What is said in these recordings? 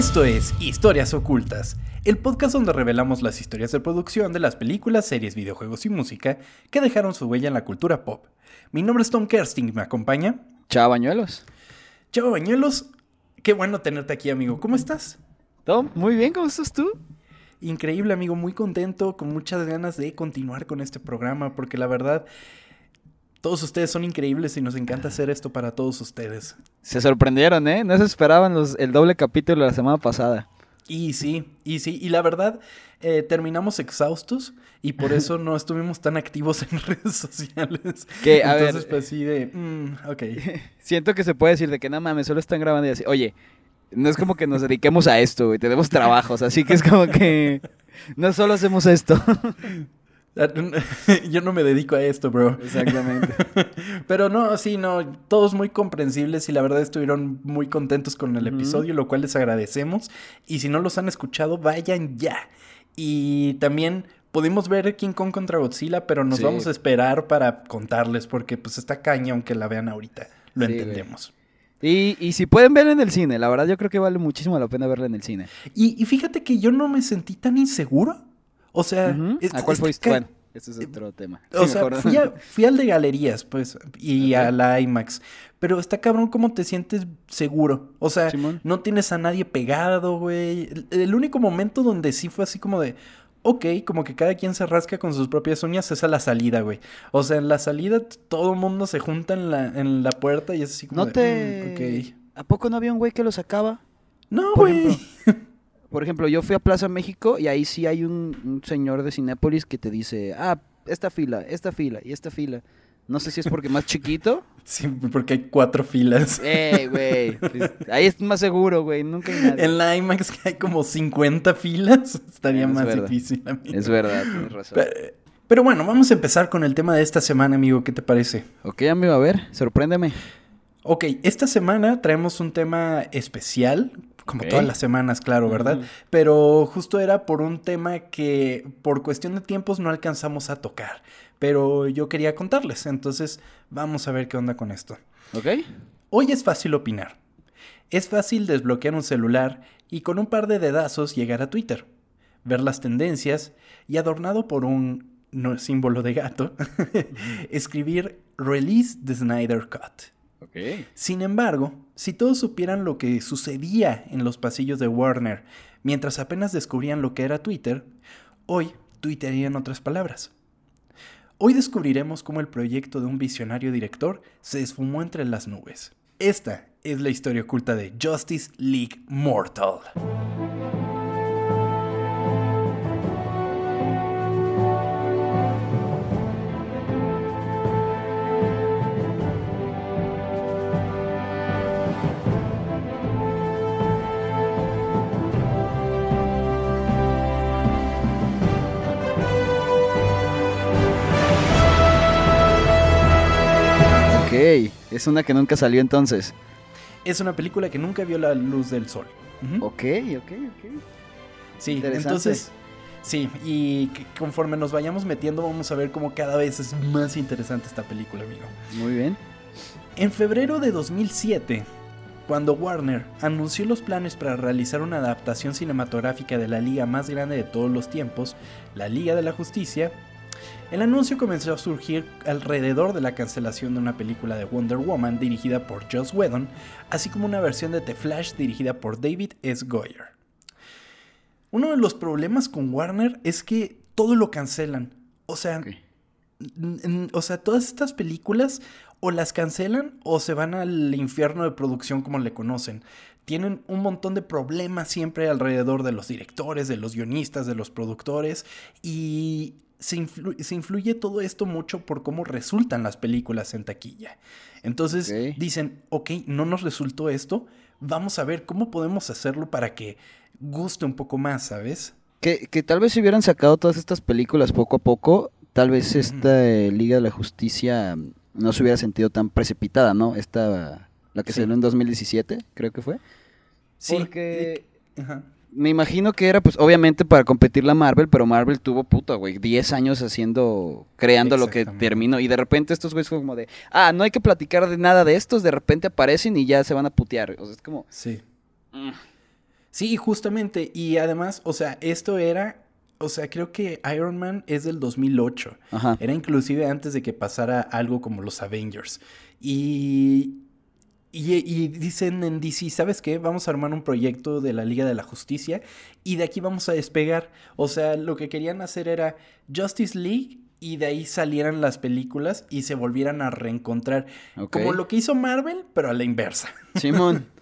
Esto es Historias Ocultas, el podcast donde revelamos las historias de producción de las películas, series, videojuegos y música que dejaron su huella en la cultura pop. Mi nombre es Tom Kersting, ¿me acompaña? Chao, Bañuelos. Chao, Bañuelos. Qué bueno tenerte aquí, amigo. ¿Cómo estás? Tom, muy bien, ¿cómo estás tú? Increíble, amigo, muy contento, con muchas ganas de continuar con este programa, porque la verdad, todos ustedes son increíbles y nos encanta hacer esto para todos ustedes. Se sorprendieron, ¿eh? No se esperaban los, el doble capítulo de la semana pasada. Y sí, y sí, y la verdad, eh, terminamos exhaustos y por eso no estuvimos tan activos en redes sociales. Que, a Entonces, ver, pues sí, de, mm, ok. Siento que se puede decir de que no mames, solo están grabando y así. Oye, no es como que nos dediquemos a esto, güey. Tenemos trabajos, así que es como que no solo hacemos esto. Yo no me dedico a esto, bro. Exactamente. Pero no, sí, no, todos muy comprensibles y la verdad estuvieron muy contentos con el episodio, lo cual les agradecemos. Y si no los han escuchado, vayan ya. Y también pudimos ver King Kong contra Godzilla, pero nos Sí. vamos a esperar para contarles porque pues está caña aunque la vean ahorita. Lo Sí, güey. entendemos. Y, y si pueden verla en el cine, la verdad yo creo que vale muchísimo la pena verla en el cine. Y, y fíjate que yo no me sentí tan inseguro. O sea, es- ¿A cuál fuiste? Bueno, ese es otro tema. O sea, fui, a- fui al de galerías, pues, y a la IMAX. Pero está cabrón cómo te sientes seguro. O sea, Simón. no tienes a nadie pegado, güey. El, el único momento donde sí fue así como de, ok, como que cada quien se rasca con sus propias uñas es a la salida, güey. O sea, en la salida todo el mundo se junta en la, en la puerta y es así como ¿No de, te... "Mm. ¿A poco no había un güey que lo sacaba? No, Por güey. Por ejemplo, yo fui a Plaza México y ahí sí hay un, un señor de Cinépolis que te dice, ah, esta fila, esta fila y esta fila. No sé si es porque más chiquito. Sí, porque hay cuatro filas. ¡Ey, güey! pues, ahí es más seguro, güey. Nunca hay nadie. En la IMAX que hay como 50 filas, estaría Es más verdad. difícil, amigo. Es verdad, tienes razón. Pero, pero bueno, vamos a empezar con el tema de esta semana, amigo. ¿Qué te parece? Ok, amigo, a ver, sorpréndeme. Ok, esta semana traemos un tema especial, como todas las semanas, claro, ¿verdad? Pero justo era por un tema que por cuestión de tiempos no alcanzamos a tocar. Pero yo quería contarles, entonces vamos a ver qué onda con esto. ¿Ok? Hoy es fácil opinar. Es fácil desbloquear un celular y con un par de dedazos llegar a Twitter, ver las tendencias y adornado por un no, símbolo de gato, escribir Release the Snyder Cut. Sin embargo, si todos supieran lo que sucedía en los pasillos de Warner mientras apenas descubrían lo que era Twitter, hoy tuitearían otras palabras. Hoy descubriremos cómo el proyecto de un visionario director se esfumó entre las nubes. Esta es la historia oculta de Justice League Mortal. Es una que nunca salió entonces. Es una película que nunca vio la luz del sol. Ujú. Ok, ok, ok. Sí, entonces, sí, y conforme nos vayamos metiendo vamos a ver cómo cada vez es más interesante esta película, amigo. Muy bien. En febrero de 2007, cuando Warner anunció los planes para realizar una adaptación cinematográfica de la liga más grande de todos los tiempos, la Liga de la Justicia, el anuncio comenzó a surgir alrededor de la cancelación de una película de Wonder Woman dirigida por Joss Whedon, así como una versión de The Flash dirigida por David S. Goyer. Uno de los problemas con Warner es que todo lo cancelan. O sea, O sea, todas estas películas o las cancelan o se van al infierno de producción como le conocen. Tienen un montón de problemas siempre alrededor de los directores, de los guionistas, de los productores y se, influ- se influye todo esto mucho por cómo resultan las películas en taquilla. Entonces dicen, ok, no nos resultó esto, vamos a ver cómo podemos hacerlo para que guste un poco más, ¿sabes? Que, que tal vez si hubieran sacado todas estas películas poco a poco, tal vez esta eh, Liga de la Justicia no se hubiera sentido tan precipitada, ¿no? Esta, la que Sí. salió en 2017, creo que fue. Sí. Porque ajá. Me imagino que era, pues, obviamente para competir la Marvel, pero Marvel tuvo, puta, güey, 10 años haciendo, creando lo que terminó. Y de repente estos güeyes como de, ah, no hay que platicar de nada de estos, de repente aparecen y ya se van a putear. O sea, es como... Sí. mm, Sí, justamente. Y además, o sea, esto era. O sea, creo que Iron Man es del 2008. Ajá. Era inclusive antes de que pasara algo como los Avengers. Y, y, y dicen en DC, ¿sabes qué? Vamos a armar un proyecto de la Liga de la Justicia y de aquí vamos a despegar. O sea, lo que querían hacer era Justice League y de ahí salieran las películas y se volvieran a reencontrar. Como lo que hizo Marvel, pero a la inversa. Simón.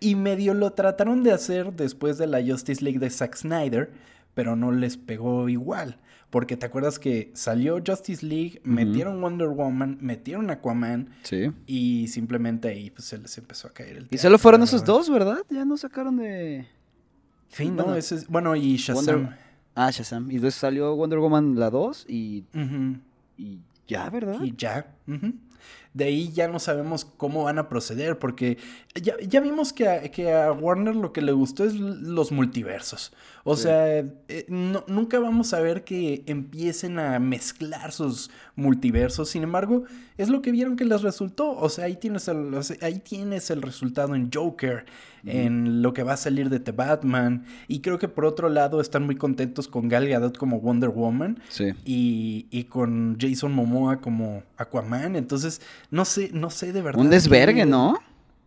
Y medio lo trataron de hacer después de la Justice League de Zack Snyder, pero no les pegó igual. Porque te acuerdas que salió Justice League, metieron Wonder Woman, metieron Aquaman Sí. y simplemente ahí pues se les empezó a caer el Y teatro, solo fueron esos dos, ¿verdad? Ya no sacaron de... Sí, no, Bueno, ese es- bueno, y Shazam. Wonder- Ah, Shazam. Y después salió Wonder Woman la 2 y, Ujú. y ya, ¿verdad? Y ya. ujú. De ahí ya no sabemos cómo van a proceder, porque ya, ya vimos que a, que a Warner lo que le gustó es los multiversos. O Sí. sea, eh, no- nunca vamos a ver que empiecen a mezclar sus multiversos. Sin embargo, es lo que vieron que les resultó. O sea, ahí tienes el, o sea, ahí tienes el resultado en Joker, en lo que va a salir de The Batman. Y creo que por otro lado están muy contentos con Gal Gadot como Wonder Woman Sí. y, y con Jason Momoa como Aquaman. Entonces, no sé, no sé de verdad. Un desvergue, ¿no?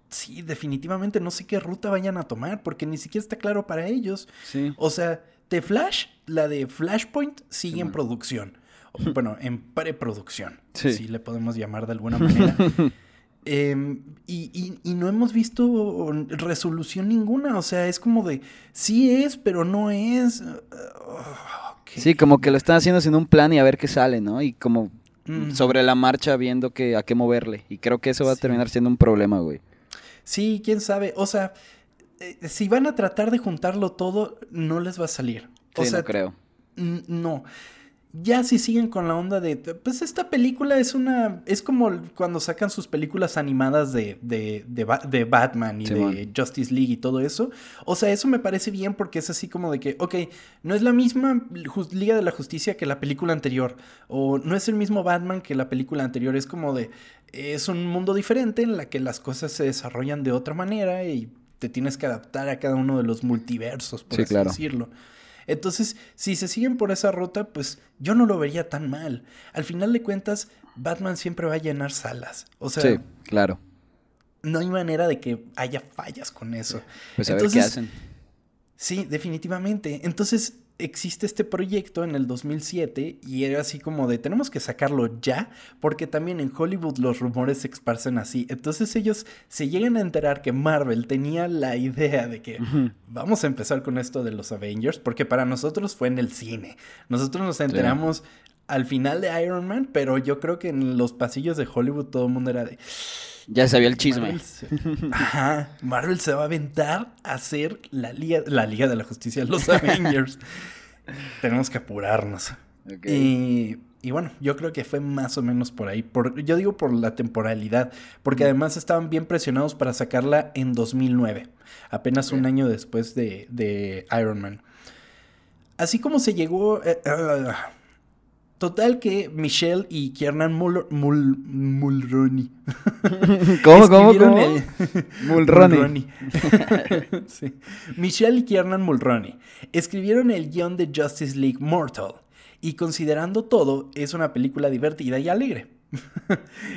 Sí, definitivamente no sé qué ruta vayan a tomar, porque ni siquiera está claro para ellos. Sí. O sea, The Flash, la de Flashpoint, sigue en producción. Bueno, en preproducción. Sí. Si le podemos llamar de alguna manera. Em, y, y- y no hemos visto resolución ninguna. O sea, es como de sí es, pero no es. Ah. Sí, como que lo están haciendo sin un plan y a ver qué sale, ¿no? Y como Mm. sobre la marcha viendo que a qué moverle. Y creo que eso va a terminar siendo un problema, güey. Sí, quién sabe. O sea, eh, si van a tratar de juntarlo todo, no les va a salir. O Sí, sea, no creo. no. Ya si siguen con la onda de, pues esta película es una, es como cuando sacan sus películas animadas de, de, de, de Batman y de Justice League y todo eso. O sea, eso me parece bien porque es así como de que, ok, no es la misma Liga de la Justicia que la película anterior. O no es el mismo Batman que la película anterior. Es como de, es un mundo diferente en la que las cosas se desarrollan de otra manera y te tienes que adaptar a cada uno de los multiversos, por Sí, así claro. decirlo. Entonces, si se siguen por esa ruta, pues yo no lo vería tan mal. Al final de cuentas, Batman siempre va a llenar salas. O sea, sí, claro. no hay manera de que haya fallas con eso. Pues a ver qué Entonces, hacen. Sí, definitivamente. Entonces existe este proyecto en el 2007 y era así como de tenemos que sacarlo ya porque también en Hollywood los rumores se esparcen así. Entonces ellos se llegan a enterar que Marvel tenía la idea de que vamos a empezar con esto de los Avengers porque para nosotros fue en el cine. Nosotros nos enteramos al final de Iron Man, pero yo creo que en los pasillos de Hollywood todo el mundo era de Ya sabía el chisme. Marvel se, Ajá, Marvel se va a aventar a hacer la Liga, la Liga de la Justicia, los Avengers. Tenemos que apurarnos. Y, y bueno, yo creo que fue más o menos por ahí. Por, yo digo por la temporalidad, porque además estaban bien presionados para sacarla en 2009, apenas un año después de, de Iron Man. Así como se llegó... eh, ah, total que Michelle y Kiernan Mul Mul Mulroney ¿Cómo, cómo, cómo? el- Mulroney. Mulroney. Sí. Michelle y Kiernan Mulroney escribieron el guion de Justice League Mortal y considerando todo es una película divertida y alegre.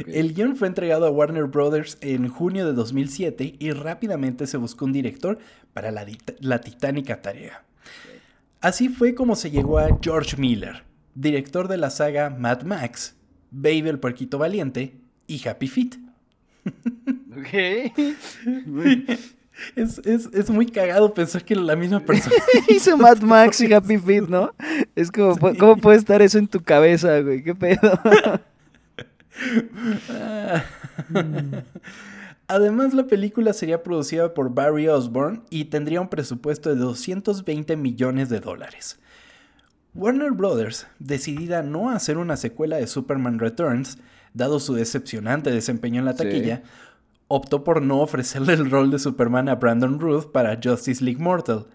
El guion fue entregado a Warner Brothers en junio de 2007 y rápidamente se buscó un director para la, la titánica tarea. Así fue como se llegó a George Miller, director de la saga Mad Max, Baby el Puerquito Valiente y Happy Feet. Ok. Es, es- es muy cagado pensar que la misma persona. Hizo Mad Max y Happy Feet, ¿no? Es como, ¿cómo puede estar eso en tu cabeza, güey? ¿Qué pedo? Además, la película sería producida por Barry Osborne y tendría un presupuesto de 220 millones de dólares. Warner Brothers, decidida a no hacer una secuela de Superman Returns, dado su decepcionante desempeño en la Sí. taquilla, optó por no ofrecerle el rol de Superman a Brandon Ruth para Justice League Mortal,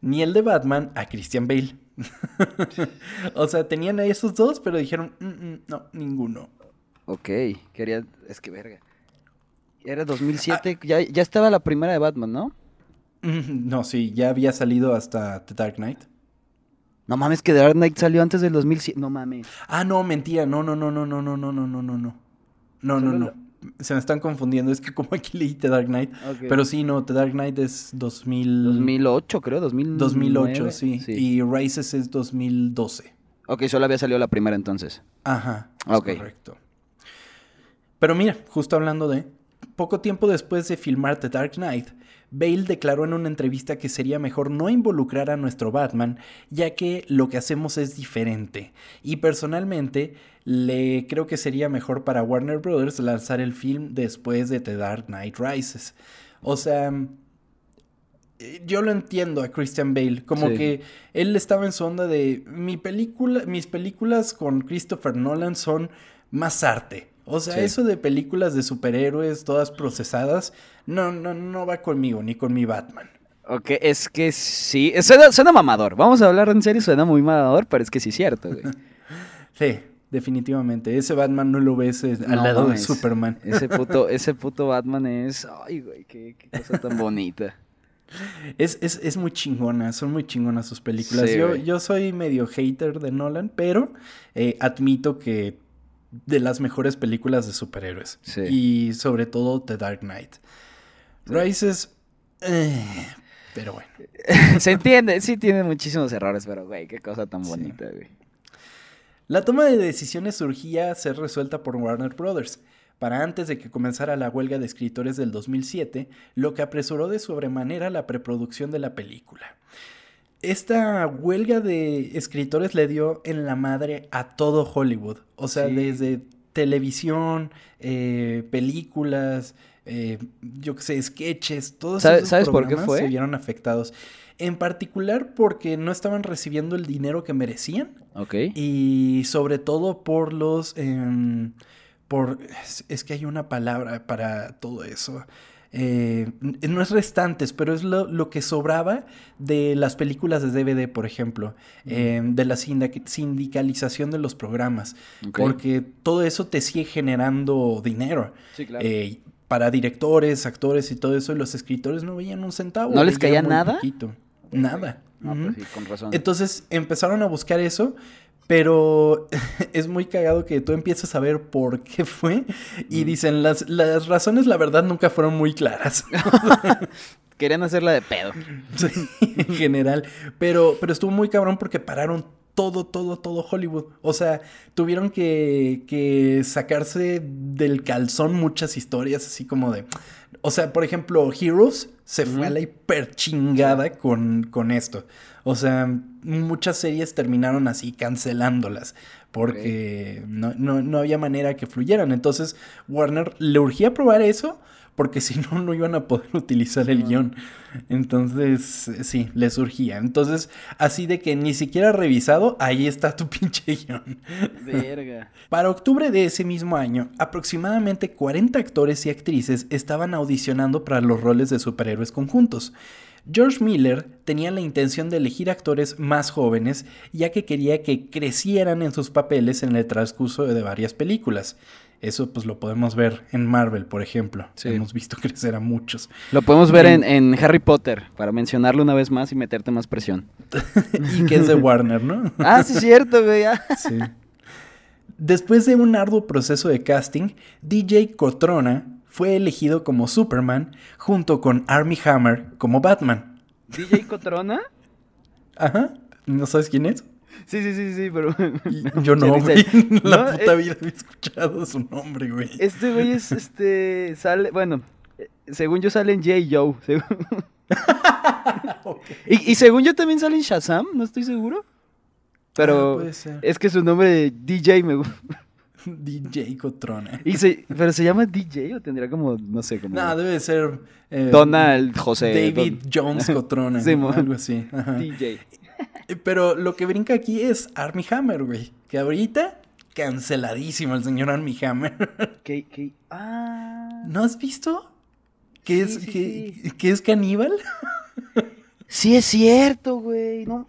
ni el de Batman a Christian Bale. o sea, tenían a esos dos, pero dijeron, "Mm, mm, no, ninguno. Ok, quería... Es que verga. Era 2007, ya, ya estaba la primera de Batman, ¿no? Mm, No, sí, ya había salido hasta The Dark Knight. No mames, que The Dark Knight salió antes del 2007. No mames. Ah, no, mentira. No, no, no, no, no, no, no, no, no, no, no. No, no. Se me están confundiendo. Es que como aquí leí The Dark Knight. Pero sí, no, The Dark Knight es 2000... 2008, creo, 2009. 2008, sí. Y Rises es 2012. Ok, solo había salido la primera entonces. Ajá, Ok. correcto. Pero mira, justo hablando de... Poco tiempo después de filmar The Dark Knight, Bale declaró en una entrevista que sería mejor no involucrar a nuestro Batman, ya que lo que hacemos es diferente. Y personalmente, le creo que sería mejor para Warner Brothers lanzar el film después de The Dark Knight Rises. O sea, eh, yo lo entiendo a Christian Bale, como Sí. que él estaba en su onda de mi película, mis películas con Christopher Nolan son más arte. O sea, Sí. eso de películas de superhéroes todas procesadas, no, no, no va conmigo, ni con mi Batman. Ok, es que sí. Suena, suena mamador. Vamos a hablar en serio, suena muy mamador, pero es que sí es cierto, güey. Sí, definitivamente. Ese Batman no lo ves eh, al No lado de Superman. Ese puto, ese puto Batman es. Ay, güey, qué, qué cosa tan bonita. Es, es, es muy chingona, son muy chingonas sus películas. Sí, yo, yo soy medio hater de Nolan, pero eh, admito que de las mejores películas de superhéroes. Sí. Y sobre todo The Dark Knight. Rises... eh, pero bueno. Se entiende, sí tiene muchísimos errores, pero güey, qué cosa tan Sí. bonita, güey. La toma de decisiones surgía a ser resuelta por Warner Brothers, para antes de que comenzara la huelga de escritores del 2007, lo que apresuró de sobremanera la preproducción de la película. Esta huelga de escritores le dio en la madre a todo Hollywood, o sea, Sí. desde televisión, eh, películas, eh, yo qué sé, sketches, todos ¿Sabe- esos sabes por qué programas fue? se vieron afectados. En particular porque no estaban recibiendo el dinero que merecían Ok. y sobre todo por los... em, por, es, es que hay una palabra para todo eso. Eh, no es restantes, pero es lo, lo que sobraba de las películas de DVD, por ejemplo. em, de la sindic- sindicalización de los programas. Porque todo eso te sigue generando dinero. Sí, claro. Eh, para directores, actores y todo eso, y los escritores no veían un centavo. ¿No les caía nada? poquito. Nada. No, pues sí, con razón. Entonces empezaron a buscar eso, pero es muy cagado que tú empiezas a ver por qué fue y dicen las, las razones, la verdad, nunca fueron muy claras Querían hacerla de pedo. Sí, en general, pero, pero estuvo muy cabrón porque pararon todo, todo, todo Hollywood. O sea, tuvieron que, que sacarse del calzón muchas historias, así como de... O sea, por ejemplo, Heroes se fue a la hiper chingada con, con esto. O sea, muchas series terminaron así cancelándolas porque no, no, no había manera que fluyeran. Entonces, Warner le urgía probar eso porque si no, no iban a poder utilizar el guion. Entonces, sí, le surgía. Entonces, así de que ni siquiera revisado, ahí está tu pinche guion. Verga. Para octubre de ese mismo año, aproximadamente 40 actores y actrices estaban audicionando para los roles de superhéroes conjuntos. George Miller tenía la intención de elegir actores más jóvenes, ya que quería que crecieran en sus papeles en el transcurso de varias películas. Eso pues lo podemos ver en Marvel, por ejemplo. Sí. Hemos visto crecer a muchos. Lo podemos ver en, En- Harry Potter, para mencionarlo una vez más y meterte más presión. y que es de Warner, ¿no? Ah, sí es cierto, güey. ah. Sí. Después de un arduo proceso de casting, DJ Cotrona fue elegido como Superman junto con Armie Hammer como Batman. ¿DJ Cotrona? Ajá. ¿No sabes quién es? Sí, sí, sí, sí, pero... Yo no, güey. La No, puta eh, vida había escuchado su nombre, güey. Este güey es, este, sale, bueno, eh, según yo sale en J. Joe. según- Ok. y, y según yo también sale en Shazam, no estoy seguro. Pero Ah, puede ser. es que su nombre de DJ me gusta. DJ Cotrona. Y se, pero se llama DJ o tendría como, no sé, como No, debe ser. eh, Donald José. David Don- Jones Cotrona. Simón. algo así. Ajá. DJ. Pero lo que brinca aquí es Armie Hammer, güey. Que ahorita canceladísimo el señor Armie Hammer. ¿Qué, qué? Ah. ¿No has visto? ¿Que Sí, es, sí, que, sí. que es caníbal? Sí es cierto, güey. No.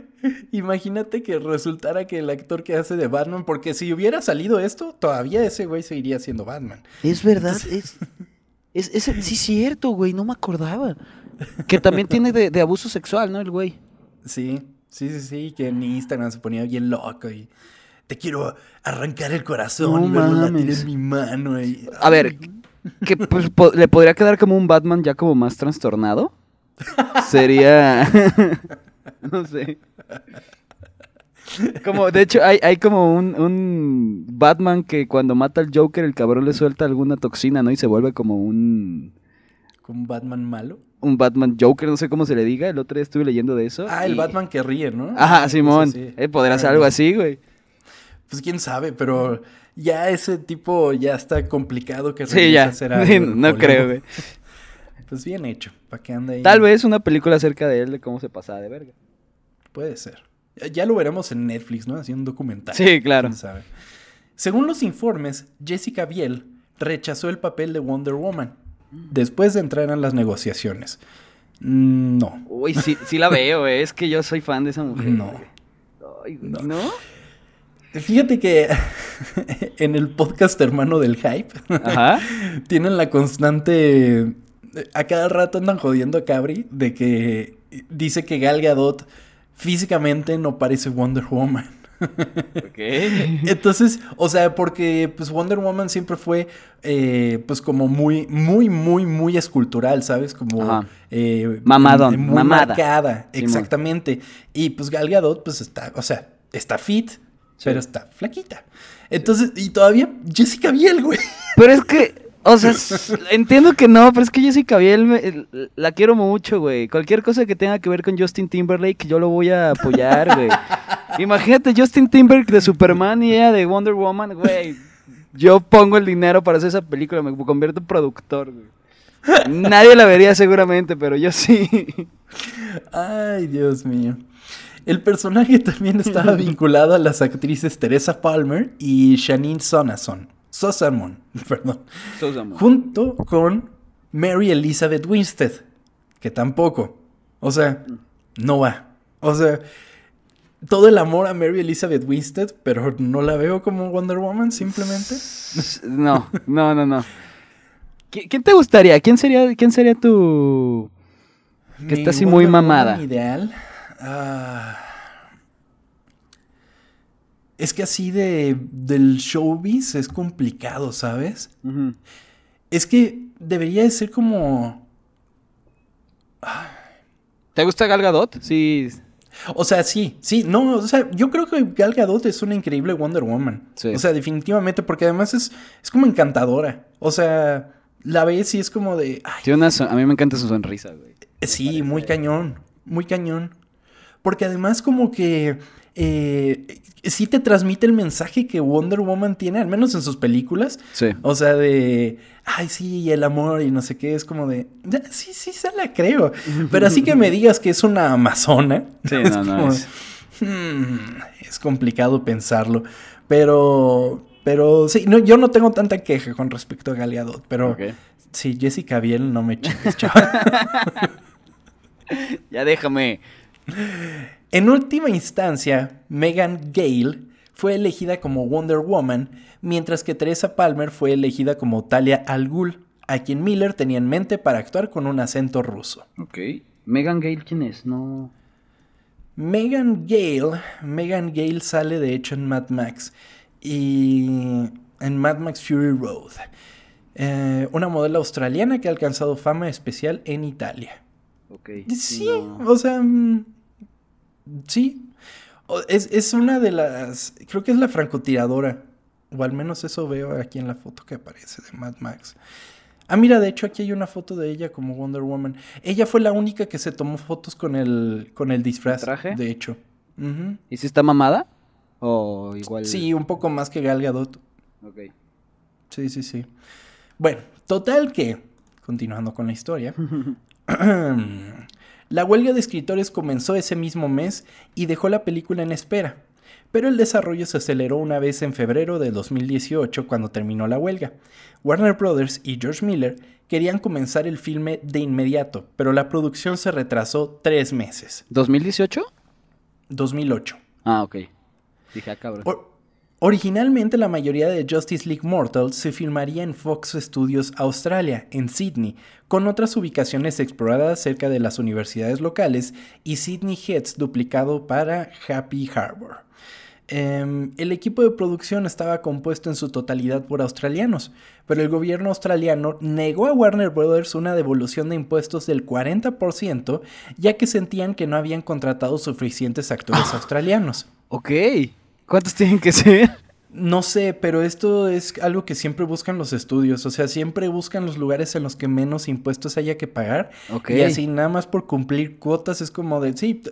Imagínate que resultara que el actor que hace de Batman, porque si hubiera salido esto, todavía ese güey seguiría siendo Batman. Es verdad, es. Es, es, sí, cierto, güey, no me acordaba. Que también tiene de, de abuso sexual, ¿no? El güey. Sí, sí, sí, sí, que en Instagram se ponía bien loco y te quiero arrancar el corazón No y verlo latir en mi mano. Y... A ver, que pues, po- le podría quedar como un Batman ya como más trastornado. Sería. no sé. Como, de hecho, hay, hay como un, un Batman que cuando mata al Joker, el cabrón le suelta alguna toxina, ¿no? Y se vuelve como un. Un Batman malo. Un Batman Joker, no sé cómo se le diga. El otro día estuve leyendo de eso. Ah, el Batman que ríe, ¿no? Ajá, Simón. Eh, podrá ser Ah, algo así, güey. Pues quién sabe, pero ya ese tipo ya está complicado que Sí, ya. a hacer algo Sí, no creo, güey. Pues bien hecho, para que ande ahí. Tal vez una película acerca de él, de cómo se pasaba de verga. Puede ser. Ya- lo veremos en Netflix, ¿no? Así un documental. Sí, claro. ¿Quién sabe? Según los informes, Jessica Biel rechazó el papel de Wonder Woman después de entrar en las negociaciones. Mm, No. Uy, sí, sí la veo, güey. Es que yo soy fan de esa mujer. No. Ay, No. ¿No? Fíjate que en el podcast hermano del hype Ajá. tienen la constante. A cada rato andan jodiendo a Cabri de que dice que Gal Gadot físicamente no parece Wonder Woman. Ok. Entonces, o sea, porque pues Wonder Woman siempre fue eh, pues como muy, muy, muy, muy escultural, ¿sabes? Como eh, Mamadón, muy mamada. marcada, exactamente. Y pues Gal Gadot pues está, o sea, está fit, Sí. pero está flaquita. Entonces, y todavía Jessica Biel, güey. Pero es que, o sea, entiendo que no, pero es que Jessica Biel me- el- la quiero mucho, güey. Cualquier cosa que tenga que ver con Justin Timberlake, yo lo voy a apoyar, güey. Imagínate Justin Timberlake de Superman y ella de Wonder Woman, güey. Yo pongo el dinero para hacer esa película, me convierto en productor, güey. Nadie la vería seguramente, pero yo sí. Ay, Dios mío. El personaje también estaba vinculado a las actrices Teresa Palmer y Shanine Sonason. Sosamon, perdón. Junto con Mary Elizabeth Winstead, que tampoco. O sea, no va. O sea, todo el amor a Mary Elizabeth Winstead, pero no la veo como Wonder Woman, simplemente. No, no, no, no. ¿Qui- ¿Quién te gustaría? ¿Quién sería, quién sería tu... Que Mi está así muy mamada. Woman ideal. ah, es que así de del showbiz es complicado, ¿sabes? Es que debería de ser como. ¿Te gusta Gal Gadot? Sí. O sea, sí, sí, no, o sea, yo creo que Gal Gadot es una increíble Wonder Woman. Sí. O sea, definitivamente, porque además es, es como encantadora. O sea, la ves y es como de. Ay, Tiene una son- A mí me encanta su sonrisa, güey. Sí, muy cañón, muy cañón. Porque además como que eh, sí te transmite el mensaje que Wonder Woman tiene, al menos en sus películas. Sí. O sea, de, ay, sí, el amor y no sé qué, es como de, "Ya, sí, sí, se la creo. Pero así que me digas que es una amazona. Sí, es no, no, como, es- "Hmm, es complicado pensarlo. Pero, pero sí, no, yo no tengo tanta queja con respecto a Gal Gadot, pero Ok. sí, Jessica Biel, no me chingues, chaval. Ya déjame. En última instancia, Megan Gale fue elegida como Wonder Woman, mientras que Teresa Palmer fue elegida como Talia Al Ghul, a quien Miller tenía en mente para actuar con un acento ruso. Ok. Megan Gale, ¿quién es? No. Megan Gale, Megan Gale sale de hecho en Mad Max y en Mad Max Fury Road. Eh, una modelo australiana que ha alcanzado fama especial en Italia. Ok. Sí, no. o sea, mm, sí. Es, es una de las, creo que es la francotiradora, o al menos eso veo aquí en la foto que aparece de Mad Max. Ah, mira, de hecho aquí hay una foto de ella como Wonder Woman. Ella fue la única que se tomó fotos con el, con el disfraz, traje? de hecho. ¿Y si está mamada? O igual. Sí, un poco más que Gal Gadot. Ok. Sí, sí, sí. Bueno, total que, continuando con la historia, la huelga de escritores comenzó ese mismo mes y dejó la película en espera, pero el desarrollo se aceleró una vez en febrero de 2018 cuando terminó la huelga. Warner Brothers y George Miller querían comenzar el filme de inmediato, pero la producción se retrasó tres meses. ¿2018? 2008. Ah, ok. Dije, ah, cabrón. Originalmente la mayoría de Justice League Mortal se filmaría en Fox Studios Australia, en Sydney, con otras ubicaciones exploradas cerca de las universidades locales y Sydney Heads duplicado para Happy Harbor. Em, el equipo de producción estaba compuesto en su totalidad por australianos, pero el gobierno australiano negó a Warner Brothers una devolución de impuestos del 40%, ya que sentían que no habían contratado suficientes actores australianos. Ok. ¿Cuántos tienen que ser? No sé, pero esto es algo que siempre buscan los estudios. O sea, siempre buscan los lugares en los que menos impuestos haya que pagar. Ok. Y así nada más por cumplir cuotas es como de, sí,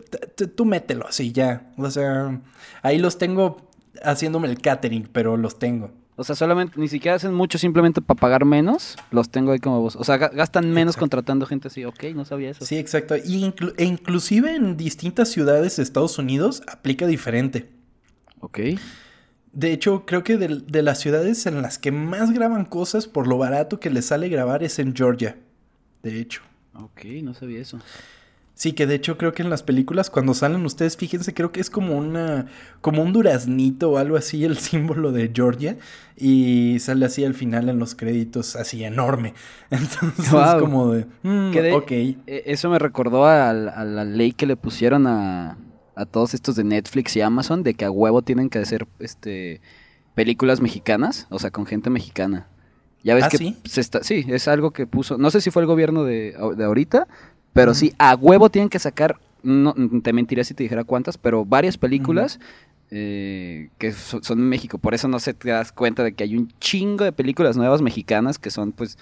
tú mételo así ya. O sea, ahí los tengo haciéndome el catering, pero los tengo. O sea, solamente, ni siquiera hacen mucho simplemente para pagar menos. Los tengo ahí como vos. O sea, gastan menos contratando gente así. Ok, no sabía eso. Sí, exacto. Y e inclusive en distintas ciudades de Estados Unidos aplica diferente. Ok. De hecho, creo que de, las ciudades en las que más graban cosas por lo barato que les sale grabar es en Georgia. De hecho. Ok, no sabía eso. Sí, que de hecho creo que en las películas cuando salen ustedes, fíjense, creo que es como una como un duraznito o algo así el símbolo de Georgia y sale así al final en los créditos así enorme. Entonces es como de, mm, ok. E, eso me recordó a la ley que le pusieron a a todos estos de Netflix y Amazon de que a huevo tienen que hacer este películas mexicanas, o sea, con gente mexicana. Ya ves ¿Ah, que sí? Se está, sí, es algo que puso, no sé si fue el gobierno de, de ahorita, pero sí, a huevo tienen que sacar, no, te mentiría si te dijera cuántas, pero varias películas eh, que son, son, en México. Por eso no se te das cuenta de que hay un chingo de películas nuevas mexicanas que son pues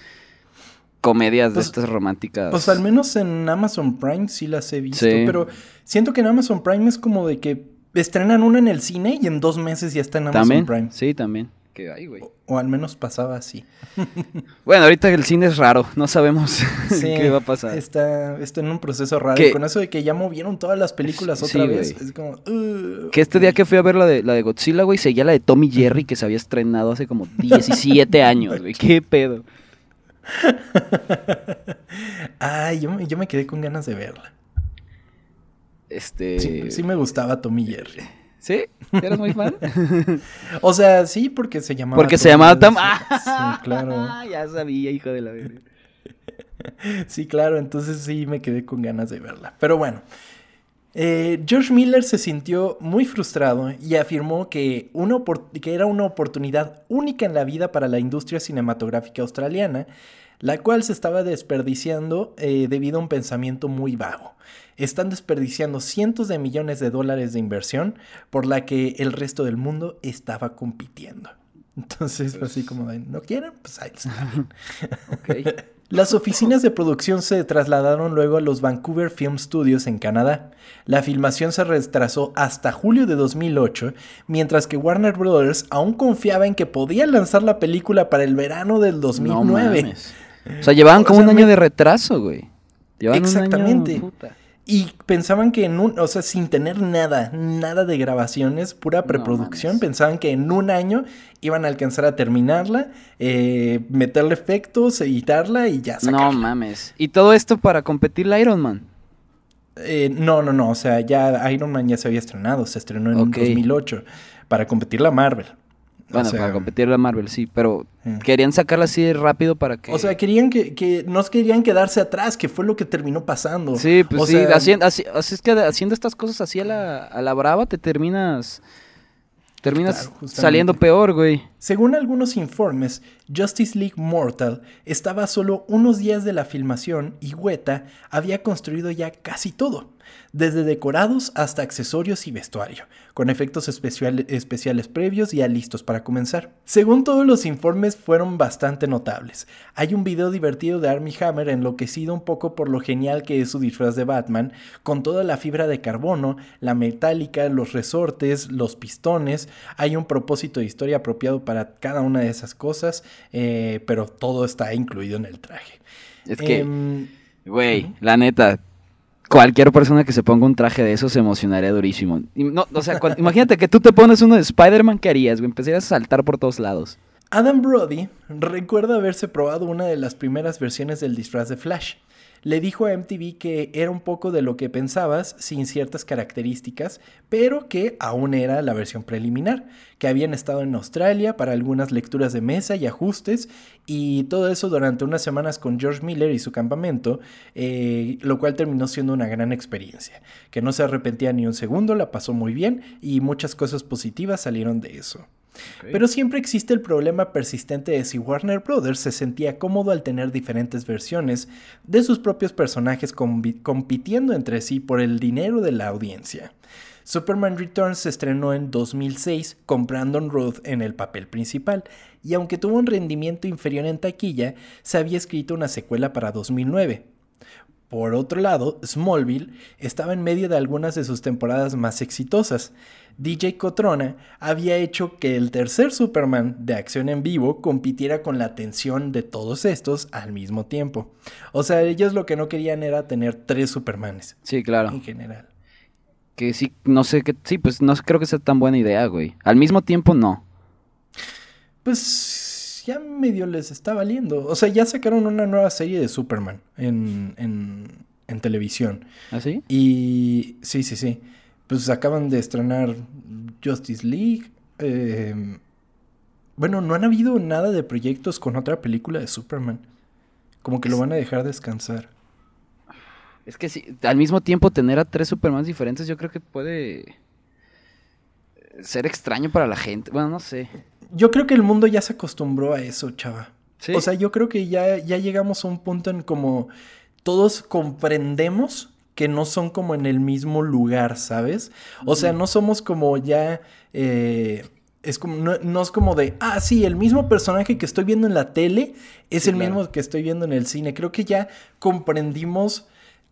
comedias pues, de estas románticas. Pues al menos en Amazon Prime sí las he visto, pero siento que en Amazon Prime es como de que estrenan una en el cine y en dos meses ya está en Amazon ¿También? Prime. Sí, también. Que hay, güey. O, o, al menos pasaba así. bueno, ahorita el cine es raro, no sabemos sí, qué va a pasar. Está, está en un proceso raro. Con eso de que ya movieron todas las películas otra sí, vez, es como... Uh, que este día que fui a ver la de, la de Godzilla, güey, seguía la de Tommy Jerry que se había estrenado hace como 17 años, güey. ¿Qué pedo? Ay, yo, yo, me quedé con ganas de verla. Este. Sí, sí me gustaba Tommy Jerry. ¿Sí? ¿Eras muy fan? o sea, sí, porque se llamaba. Porque Tommy se llamaba Tom. Sí, claro. ya sabía, hijo de la verga. sí, claro, entonces sí me quedé con ganas de verla. Pero bueno. Eh, George Miller se sintió muy frustrado y afirmó que, una que, era una oportunidad única en la vida para la industria cinematográfica australiana, la cual se estaba desperdiciando eh, debido a un pensamiento muy vago. Están desperdiciando cientos de millones de dólares de inversión por la que el resto del mundo estaba compitiendo. Entonces así como de, ¿no quieren? Pues ahí está. okay. Las oficinas de producción se trasladaron luego a los Vancouver Film Studios en Canadá. La filmación se retrasó hasta julio de 2008, mientras que Warner Brothers aún confiaba en que podía lanzar la película para el verano del 2009. No o sea, llevaban como o sea, un año de retraso, güey. Llevaban Exactamente. Un año, puta. Y pensaban que en un, o sea, sin tener nada, nada de grabaciones, pura preproducción, no pensaban que en un año iban a alcanzar a terminarla, eh, meterle efectos, editarla y ya sacarla. No mames. ¿Y todo esto para competir la Iron Man? Eh, no, no, no, o sea, ya Iron Man ya se había estrenado, se estrenó en okay. 2008 para competir la Marvel. Bueno, o sea, para competir la Marvel, sí, pero eh. querían sacarla así rápido para que... O sea, querían que, que no querían quedarse atrás, que fue lo que terminó pasando. Sí, pues o sí, sea, haciendo, así, así, es que haciendo estas cosas así a la, a la brava te terminas... Terminas Claro, saliendo peor, güey. Según algunos informes, Justice League Mortal estaba solo unos días de la filmación y Weta había construido ya casi todo, desde decorados hasta accesorios y vestuario, con efectos especial- especiales previos ya listos para comenzar. Según todos los informes fueron bastante notables. Hay un video divertido de Armie Hammer enloquecido un poco por lo genial que es su disfraz de Batman, con toda la fibra de carbono, la metálica, los resortes, los pistones, hay un propósito de historia apropiado para cada una de esas cosas, eh, pero todo está incluido en el traje. Es que, Em, güey, la neta, cualquier persona que se ponga un traje de eso se emocionaría durísimo. No, o sea, imagínate que tú te pones uno de Spider-Man, ¿qué harías? Empezarías a saltar por todos lados. Adam Brody recuerda haberse probado una de las primeras versiones del disfraz de Flash. Le dijo a MTV que era un poco de lo que pensabas, sin ciertas características, pero que aún era la versión preliminar, que habían estado en Australia para algunas lecturas de mesa y ajustes, y todo eso durante unas semanas con George Miller y su campamento, eh, lo cual terminó siendo una gran experiencia, que no se arrepentía ni un segundo, la pasó muy bien y muchas cosas positivas salieron de eso. Pero siempre existe el problema persistente de si Warner Brothers se sentía cómodo al tener diferentes versiones de sus propios personajes compitiendo entre sí por el dinero de la audiencia. Superman Returns se estrenó en 2006 con Brandon Roth en el papel principal, y aunque tuvo un rendimiento inferior en taquilla, se había escrito una secuela para 2009. Por otro lado, Smallville estaba en medio de algunas de sus temporadas más exitosas, DJ Cotrona había hecho que el tercer Superman de acción en vivo compitiera con la atención de todos estos al mismo tiempo. O sea, ellos lo que no querían era tener tres Supermanes. Sí, claro. En general. Que sí, no sé qué. Sí, pues no creo que sea tan buena idea, güey. Al mismo tiempo, no. Pues ya medio les está valiendo. O sea, ya sacaron una nueva serie de Superman en, en, en televisión. ¿Ah, sí? Y sí, sí, sí pues acaban de estrenar Justice League. Eh, bueno, no han habido nada de proyectos con otra película de Superman. Como que lo van a dejar descansar. Es que sí, al mismo tiempo tener a tres Supermans diferentes yo creo que puede ser extraño para la gente. Bueno, no sé. Yo creo que el mundo ya se acostumbró a eso, chava. O sea, yo creo que ya, ya llegamos a un punto en como todos comprendemos que no son como en el mismo lugar, ¿sabes? O sea, no somos como ya... Eh, es como, no, es como de, ah, sí, el mismo personaje que estoy viendo en la tele es el mismo que estoy viendo en el cine. Creo que ya comprendimos,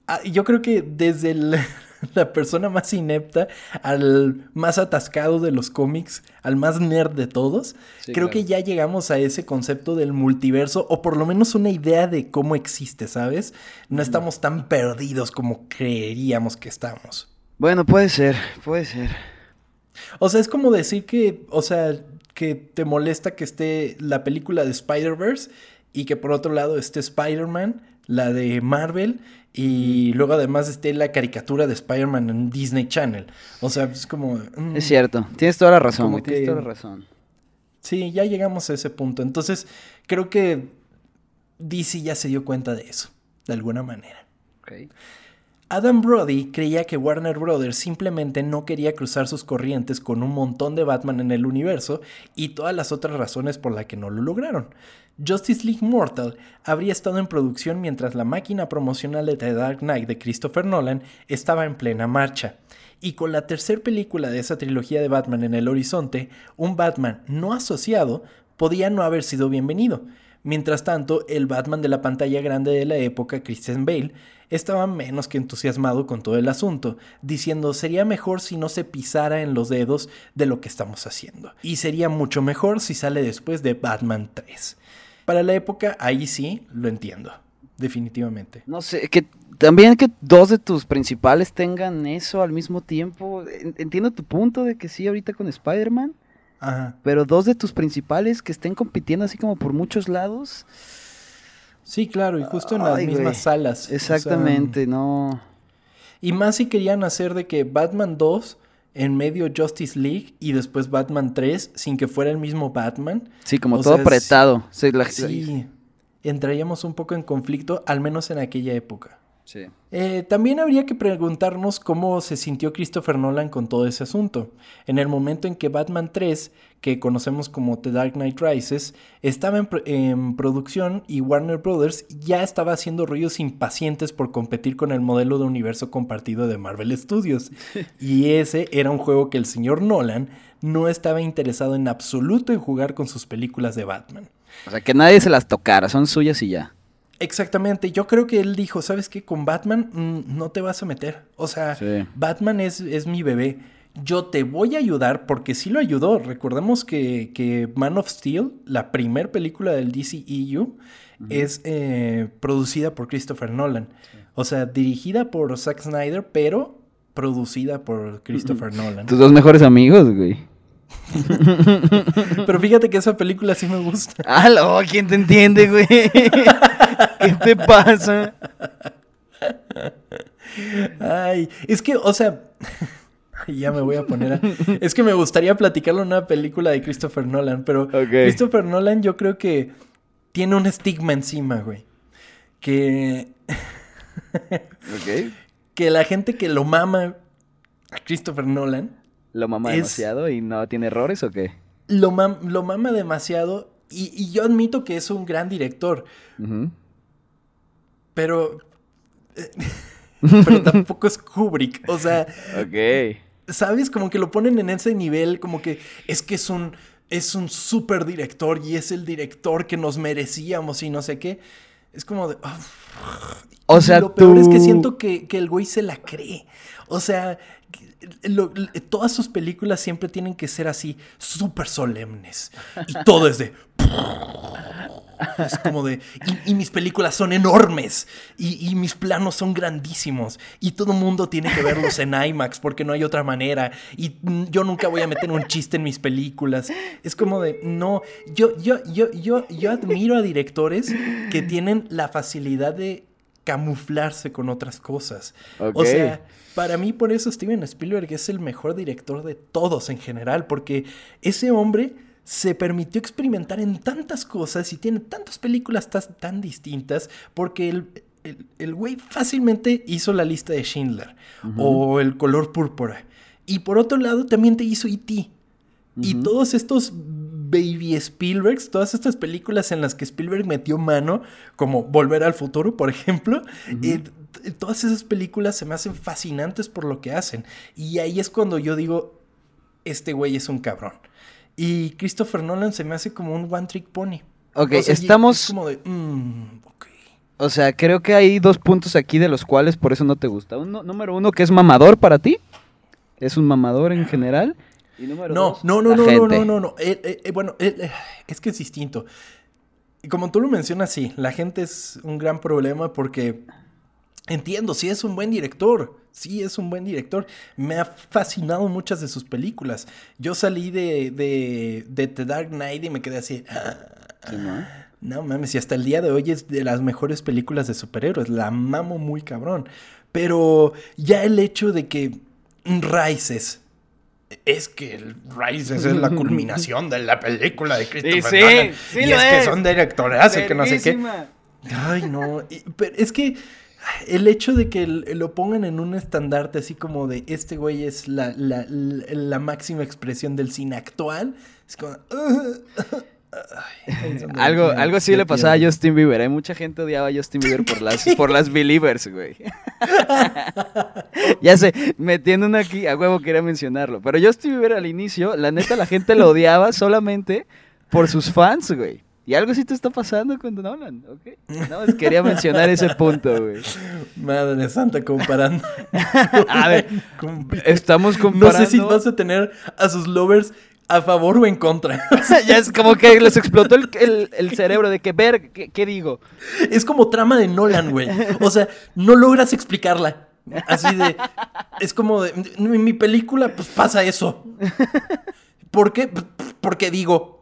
ah, yo creo que desde el, la persona más inepta al más atascado de los cómics, al más nerd de todos. Creo que ya llegamos a ese concepto del multiverso, o por lo menos una idea de cómo existe, ¿sabes? No estamos tan perdidos como creeríamos que estamos. Bueno, puede ser, puede ser. O sea, es como decir que, o sea, que te molesta que esté la película de Spider-Verse y que por otro lado esté Spider-Man, la de Marvel, y luego además esté la caricatura de Spider-Man en Disney Channel. O sea, es como... Mm, es cierto, tienes toda la razón, tienes toda la razón. Sí, ya llegamos a ese punto. Entonces, creo que DC ya se dio cuenta de eso, de alguna manera. Adam Brody creía que Warner Brothers simplemente no quería cruzar sus corrientes con un montón de Batman en el universo y todas las otras razones por las que no lo lograron. Justice League Mortal habría estado en producción mientras la máquina promocional de The Dark Knight de Christopher Nolan estaba en plena marcha. Y con la tercera película de esa trilogía de Batman en el horizonte, un Batman no asociado podía no haber sido bienvenido. Mientras tanto, el Batman de la pantalla grande de la época, Christian Bale, estaba menos que entusiasmado con todo el asunto, diciendo sería mejor si no se pisara en los dedos de lo que estamos haciendo. Y sería mucho mejor si sale después de Batman 3. Para la época, ahí sí lo entiendo, definitivamente. No sé, que también que dos de tus principales tengan eso al mismo tiempo. Entiendo tu punto de que sí, ahorita con Spider-Man. Ajá. Pero dos de tus principales que estén compitiendo así como por muchos lados. Sí, claro, y justo en las mismas salas. Exactamente, no. Y más si querían hacer de que Batman 2 en medio Justice League y después Batman 3 sin que fuera el mismo Batman. Sí, como todo apretado. sí, entraríamos un poco en conflicto, al menos en aquella época. Eh, también habría que preguntarnos cómo se sintió Christopher Nolan con todo ese asunto. En el momento en que Batman 3, que conocemos como The Dark Knight Rises, estaba en, producción y Warner Brothers ya estaba haciendo ruidos impacientes por competir con el modelo de universo compartido de Marvel Studios. y ese era un juego que el señor Nolan no estaba interesado en absoluto en jugar con sus películas de Batman. O sea, que nadie se las tocara, son suyas y ya. Exactamente, yo creo que él dijo, ¿sabes qué? Con Batman mm, no te vas a meter. O sea, Batman es, es, mi bebé. Yo te voy a ayudar porque sí lo ayudó. Recordemos que, que Man of Steel, la primer película del DCEU, es eh, producida por Christopher Nolan. O sea, dirigida por Zack Snyder, pero producida por Christopher Nolan. Tus dos mejores amigos, güey. Pero fíjate que esa película sí me gusta. ¡Aló! ¿Quién te entiende, güey? ¿Qué te pasa? Ay, es que, o sea, ya me voy a poner a... Es que me gustaría platicarle una película de Christopher Nolan, pero Christopher Nolan yo creo que tiene un estigma encima, güey. Que... Que la gente que lo mama a Christopher Nolan... ¿Lo mama demasiado y no tiene errores o qué? Lo, lo mama demasiado y, yo admito que es un gran director. Pero... pero tampoco es Kubrick. O sea... Ok. ¿Sabes? Como que lo ponen en ese nivel, como que es que es un, es un super director y es el director que nos merecíamos y no sé qué. Es como de... o sea, lo peor es que siento que, el güey se la cree. O sea, todas sus películas siempre tienen que ser así, súper solemnes. Y todo es de... Es como de. Y, mis películas son enormes. Y, mis planos son grandísimos. Y todo mundo tiene que verlos en IMAX porque no hay otra manera. Y yo nunca voy a meter un chiste en mis películas. Es como de. No. Yo, yo, yo, yo, yo admiro a directores que tienen la facilidad de camuflarse con otras cosas. O sea, para mí por eso Steven Spielberg es el mejor director de todos en general, porque ese hombre se permitió experimentar en tantas cosas y tiene tantas películas tan, distintas porque el, el, güey fácilmente hizo la lista de Schindler o El color púrpura. Y por otro lado también te hizo E.T. Y todos estos Baby Spielbergs, todas estas películas en las que Spielberg metió mano, como Volver al futuro, por ejemplo, eh, todas esas películas se me hacen fascinantes por lo que hacen. Y ahí es cuando yo digo, este güey es un cabrón. Y Christopher Nolan se me hace como un one trick pony. Ok, estamos. como de. Mm, o sea, creo que hay dos puntos aquí de los cuales por eso no te gusta. Uno, número uno, que es mamador para ti. Es un mamador en general. Y número no, dos, no, no, no, no, no, no, no, eh, eh, bueno, eh, es que es distinto. Y como tú lo mencionas, sí, la gente es un gran problema porque entiendo, sí es un buen director sí es un buen director. Me ha fascinado muchas de sus películas. Yo salí de, de, The Dark Knight y me quedé así. no? mames, y hasta el día de hoy es de las mejores películas de superhéroes. La mamo muy cabrón. Pero ya el hecho de que Rises. Es que Rises es la culminación de la película de Christopher sí, y es, que son directores y que no sé qué. Ay, no. pero es que el hecho de que lo pongan en un estandarte así como de este güey es la, máxima expresión del cine actual, es como... algo, algo así le pasaba a Justin Bieber. Hay mucha gente odiaba a Justin Bieber por las, por las Believers, güey. ya sé, metiendo aquí, a huevo quería mencionarlo. Pero Justin Bieber al inicio, la neta, la gente lo odiaba solamente por sus fans, güey. Y algo sí te está pasando con Nolan, ¿ok? No, quería mencionar ese punto, güey. Madre santa, comparando. a ver, estamos comparando. No sé si vas a tener a sus lovers a favor o en contra. ya es como que les explotó el, cerebro de que ver, ¿qué, digo? Es como trama de Nolan, güey. O sea, no logras explicarla. Así de. Es como de. En mi película, pues pasa eso. ¿Por qué? Porque digo,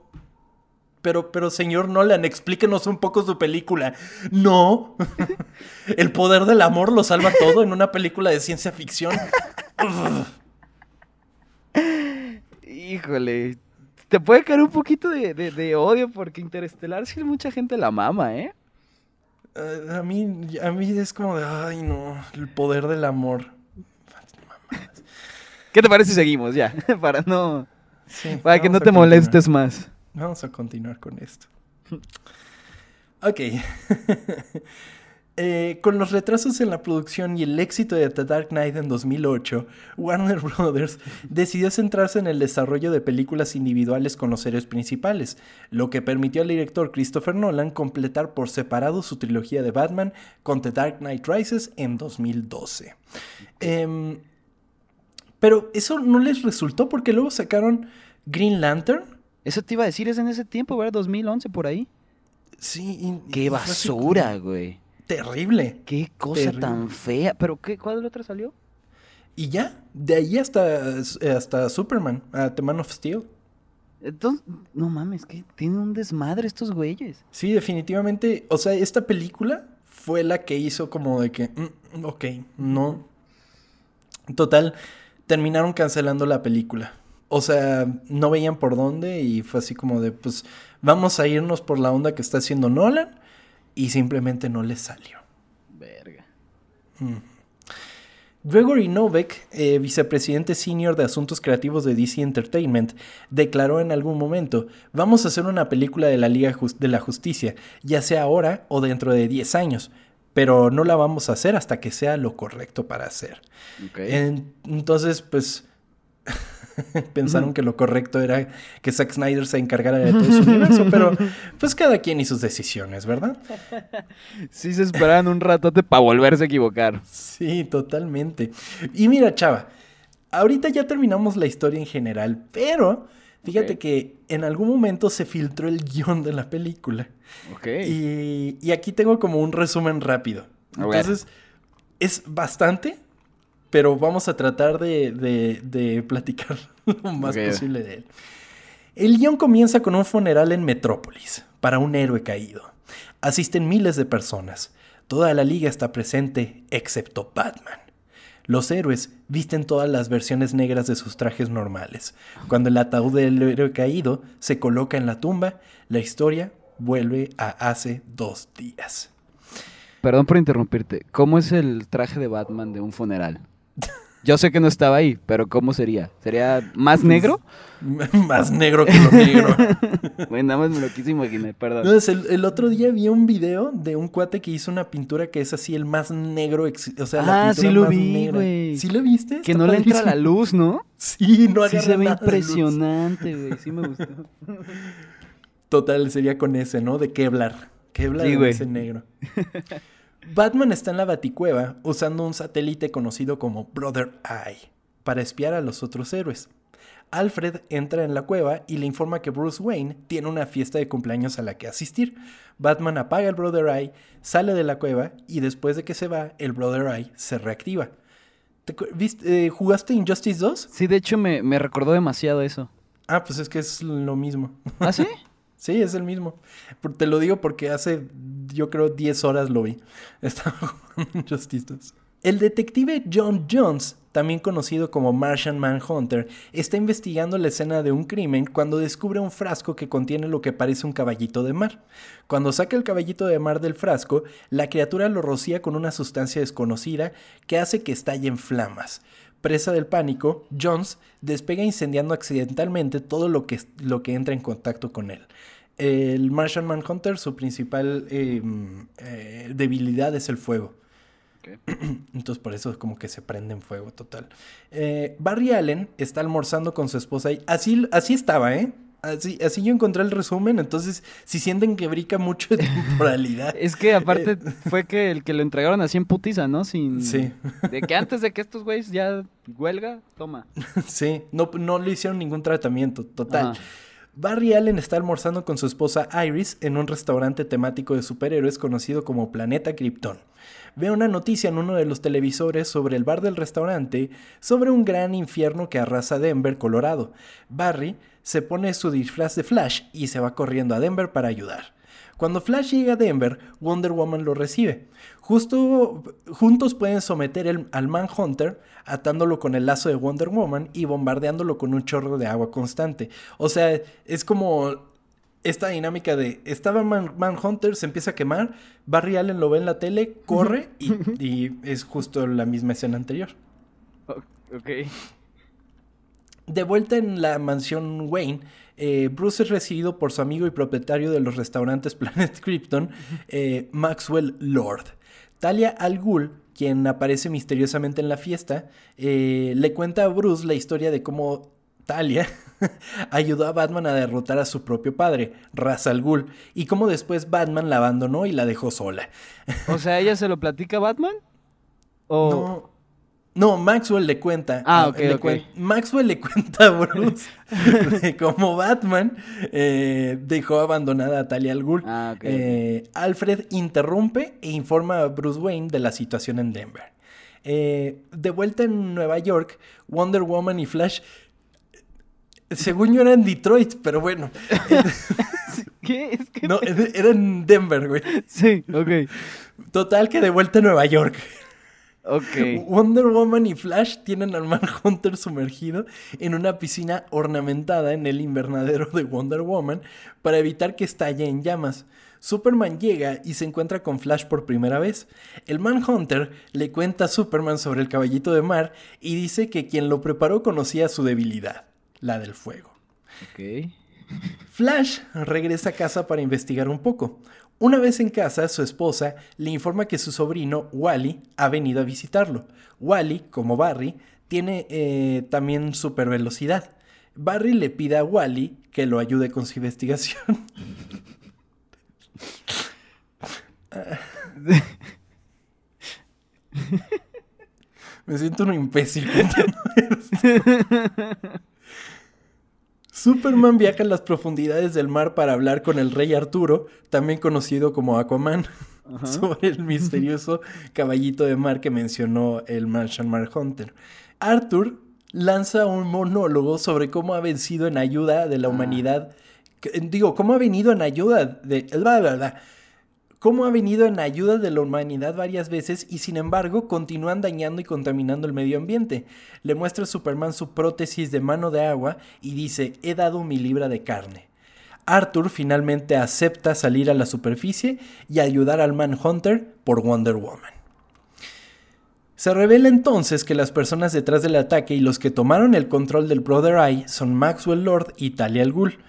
pero, pero señor Nolan, explíquenos un poco su película. No. El poder del amor lo salva todo en una película de ciencia ficción. Híjole. Te puede caer un poquito de, odio porque Interestelar sí mucha gente la mama, ¿eh? eh a, mí, a mí es como de, ay no, el poder del amor. ¿Qué te parece si seguimos ya? para no... para que no te molestes más. Vamos a continuar con esto. Ok. Eh, con los retrasos en la producción y el éxito de The Dark Knight en 2008, Warner Bros. decidió centrarse en el desarrollo de películas individuales con los héroes principales, lo que permitió al director Christopher Nolan completar por separado su trilogía de Batman con The Dark Knight Rises en 2012. Em, pero eso no les resultó porque luego sacaron Green Lantern eso te iba a decir, es en ese tiempo, ¿verdad? 2011 por ahí. Sí. Qué basura, güey. Terrible. Qué cosa tan fea. ¿Pero qué, cuál otra salió? Y ya, de ahí hasta, hasta Superman, a The Man of Steel. Entonces, no mames, que tienen un desmadre estos güeyes. Sí, definitivamente. O sea, esta película fue la que hizo como de que, mm, ok, no. Total, terminaron cancelando la película. O sea, no veían por dónde y fue así como de, pues, vamos a irnos por la onda que está haciendo Nolan y simplemente no les salió. Verga. Mm. Gregory Novak, eh, vicepresidente senior de asuntos creativos de DC Entertainment, declaró en algún momento, vamos a hacer una película de la Liga de la Justicia, ya sea ahora o dentro de 10 años, pero no la vamos a hacer hasta que sea lo correcto para hacer. entonces, pues pensaron que lo correcto era que Zack Snyder se encargara de todo su universo, pero pues cada quien y sus decisiones, ¿verdad? Sí se esperaban un ratote para volverse a equivocar. Sí, totalmente. Y mira, chava, ahorita ya terminamos la historia en general, pero fíjate que en algún momento se filtró el guion de la película. Ok. Y, aquí tengo como un resumen rápido. Entonces, es bastante, pero vamos a tratar de, platicar lo más posible de él. El guion comienza con un funeral en Metrópolis para un héroe caído. Asisten miles de personas. Toda la liga está presente, excepto Batman. Los héroes visten todas las versiones negras de sus trajes normales. Cuando el ataúd del héroe caído se coloca en la tumba, la historia vuelve a hace dos días. Perdón por interrumpirte. ¿Cómo es el traje de Batman de un funeral? Yo sé que no estaba ahí, pero ¿cómo sería? ¿Sería más negro? más negro que lo negro. bueno, nada más me lo quise imaginar, perdón. el, otro día vi un video de un cuate que hizo una pintura que es así el más negro, o sea, la ah, sí lo vi, güey. ¿Sí lo viste? Que no le entra la luz, ¿no? Sí, no Sí se ve impresionante, güey. Sí me gustó. Total, sería con ese, ¿no? De Kevlar. Kevlar sí, ese negro. Batman está en la Baticueva usando un satélite conocido como Brother Eye para espiar a los otros héroes. Alfred entra en la cueva y le informa que Bruce Wayne tiene una fiesta de cumpleaños a la que asistir. Batman apaga el Brother Eye, sale de la cueva y después de que se va, el Brother Eye se reactiva. Eh, ¿Jugaste Injustice 2? Sí, de hecho me, me recordó demasiado eso. Ah, pues es que es lo mismo. ¿Ah, sí? Sí, es el mismo. Te lo digo porque hace, yo creo, 10 horas lo vi. Estaba jugando El detective John Jones, también conocido como Martian Manhunter, está investigando la escena de un crimen cuando descubre un frasco que contiene lo que parece un caballito de mar. Cuando saca el caballito de mar del frasco, la criatura lo rocía con una sustancia desconocida que hace que estalle en flamas. Presa del pánico, Jones despega incendiando accidentalmente todo lo que, lo que entra en contacto con él. El Martian Manhunter, su principal em, eh, debilidad es el fuego. Entonces por eso es como que se prende en fuego total. Eh, Barry Allen está almorzando con su esposa y así, así estaba, ¿eh? Así, así yo encontré el resumen, entonces si sienten que brica mucho de temporalidad. es que aparte eh, fue que el que lo entregaron así en putiza, ¿no? Sin, sí. De que antes de que estos güeyes ya huelga, toma. sí, no, no le hicieron ningún tratamiento, total. Barry Allen está almorzando con su esposa Iris en un restaurante temático de superhéroes conocido como Planeta Krypton. Ve una noticia en uno de los televisores sobre el bar del restaurante sobre un gran infierno que arrasa Denver, Colorado. Barry se pone su disfraz de Flash y se va corriendo a Denver para ayudar. Cuando Flash llega a Denver, Wonder Woman lo recibe. Justo, juntos pueden someter al Manhunter atándolo con el lazo de Wonder Woman y bombardeándolo con un chorro de agua constante. O sea, es como esta dinámica de estaba Manhunter, se empieza a quemar, Barry Allen lo ve en la tele, corre y, y es justo la misma escena anterior. Ok. De vuelta en la mansión Wayne, eh, Bruce es recibido por su amigo y propietario de los restaurantes Planet Krypton, eh, Maxwell Lord. Talia Al Ghul, quien aparece misteriosamente en la fiesta, eh, le cuenta a Bruce la historia de cómo Talia ayudó a Batman a derrotar a su propio padre, Ra's al Ghul, y cómo después Batman la abandonó y la dejó sola. o sea, ¿ella se lo platica a Batman? ¿O... No, no, Maxwell le cuenta. Ah, ok, Maxwell le cuenta a Bruce como Batman eh, dejó abandonada a Talia al Ghul. Ah, eh, Alfred interrumpe e informa a Bruce Wayne de la situación en Denver. Eh, de vuelta en Nueva York, Wonder Woman y Flash según yo era en Detroit, pero bueno. ¿Qué? Es que no, era en Denver, güey. Sí, ok. Total que de vuelta a Nueva York. Wonder Woman y Flash tienen al Manhunter sumergido en una piscina ornamentada en el invernadero de Wonder Woman para evitar que estalle en llamas. Superman llega y se encuentra con Flash por primera vez. El Manhunter le cuenta a Superman sobre el caballito de mar y dice que quien lo preparó conocía su debilidad, la del fuego. Flash regresa a casa para investigar un poco. Una vez en casa, su esposa le informa que su sobrino, Wally, ha venido a visitarlo. Wally, como Barry, tiene eh, también super velocidad. Barry le pide a Wally que lo ayude con su investigación. Me siento un imbécil. Superman viaja a las profundidades del mar para hablar con el rey Arturo, también conocido como Aquaman, sobre el misterioso caballito de mar que mencionó el Martian Manhunter. Arthur lanza un monólogo sobre cómo ha vencido en ayuda de la humanidad. que- Digo, cómo ha venido en ayuda de. bla, bla, bla. Cómo ha venido en ayuda de la humanidad varias veces y sin embargo continúan dañando y contaminando el medio ambiente. Le muestra a Superman su prótesis de mano de agua y dice, he dado mi libra de carne. Arthur finalmente acepta salir a la superficie y ayudar al Manhunter por Wonder Woman. Se revela entonces que las personas detrás del ataque y los que tomaron el control del Brother Eye son Maxwell Lord y Talia al Ghul.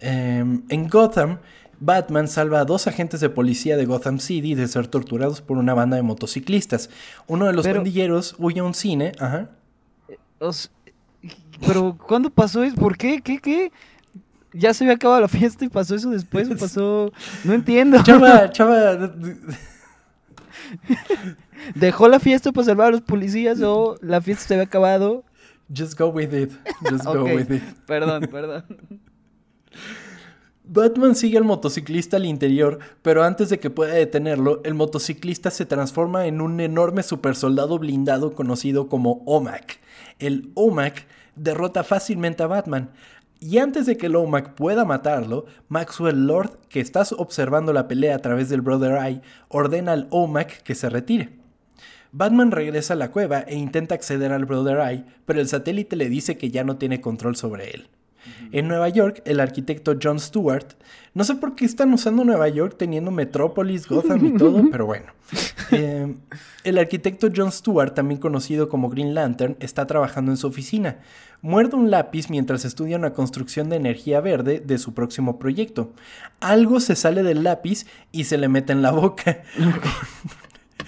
Em, en Gotham, Batman salva a dos agentes de policía de Gotham City de ser torturados por una banda de motociclistas. Uno de los Pero- pandilleros huye a un cine, ajá. S- Pero, ¿cuándo pasó eso? ¿Por qué? ¿Qué? ¿Qué? Ya se había acabado la fiesta y pasó eso después. o Pasó. No entiendo. Chava, chava, ¿Dejó la fiesta para salvar a los policías o la fiesta se había acabado? just go with it, just go with it. Perdón, perdón. Batman sigue al motociclista al interior, pero antes de que pueda detenerlo, el motociclista se transforma en un enorme supersoldado blindado conocido como OMAC. El OMAC derrota fácilmente a Batman. Y antes de que el OMAC pueda matarlo, Maxwell Lord, que está observando la pelea a través del Brother Eye, ordena al OMAC que se retire. Batman regresa a la cueva e intenta acceder al Brother Eye, pero el satélite le dice que ya no tiene control sobre él. En Nueva York, el arquitecto John Stewart, no sé por qué están usando Nueva York teniendo Metrópolis, Gotham y todo, pero bueno. Eh, el arquitecto John Stewart, también conocido como Green Lantern, está trabajando en su oficina. Muerde un lápiz mientras estudia una construcción de energía verde de su próximo proyecto. Algo se sale del lápiz y se le mete en la boca.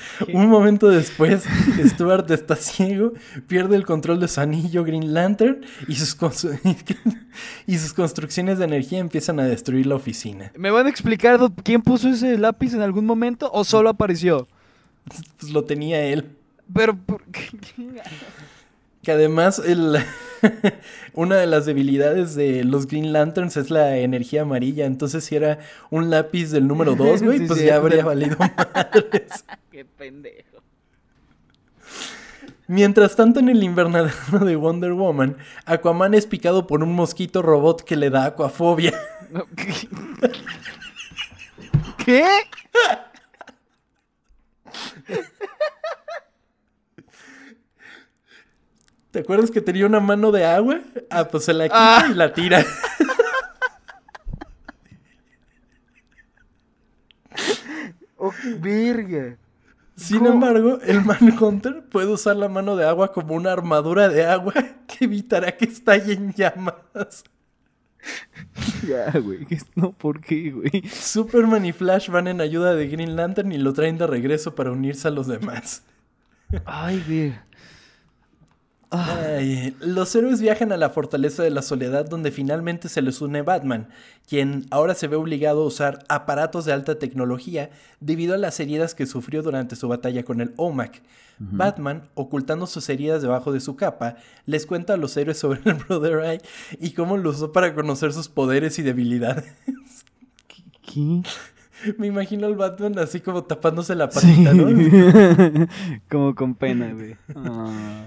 Un momento después, Stuart está ciego, pierde el control de su anillo Green Lantern y sus, constru- y sus construcciones de energía empiezan a destruir la oficina. ¿Me van a explicar quién puso ese lápiz en algún momento o solo apareció? Pues lo tenía él. Pero, ¿por qué? Que además, el- una de las debilidades de los Green Lanterns es la energía amarilla. Entonces, si era un lápiz del número 2, güey, Sí, pues sí. ya habría valido madres. Qué pendejo. Mientras tanto, en el invernadero de Wonder Woman, Aquaman es picado por un mosquito robot que le da aquafobia. No, ¿qué? ¿Te acuerdas que tenía una mano de agua? Ah, pues se la quita Ah. y la tira. Oh, virga. Sin ¿Cómo? embargo, el Manhunter puede usar la mano de agua como una armadura de agua que evitará que estalle en llamas. Ya, güey. No, ¿por qué, güey? Superman y Flash van en ayuda de Green Lantern y lo traen de regreso para unirse a los demás. Ay, virga. Ah, Ay, los héroes viajan a la fortaleza de la soledad donde finalmente se les une Batman, quien ahora se ve obligado a usar aparatos de alta tecnología debido a las heridas que sufrió durante su batalla con el OMAC. Batman, ocultando sus heridas debajo de su capa, les cuenta a los héroes sobre el Brother Eye y cómo lo usó para conocer sus poderes y debilidades. ¿Qué? Me imagino al Batman así como tapándose la patita, ¿no? Como con pena, güey. Ah.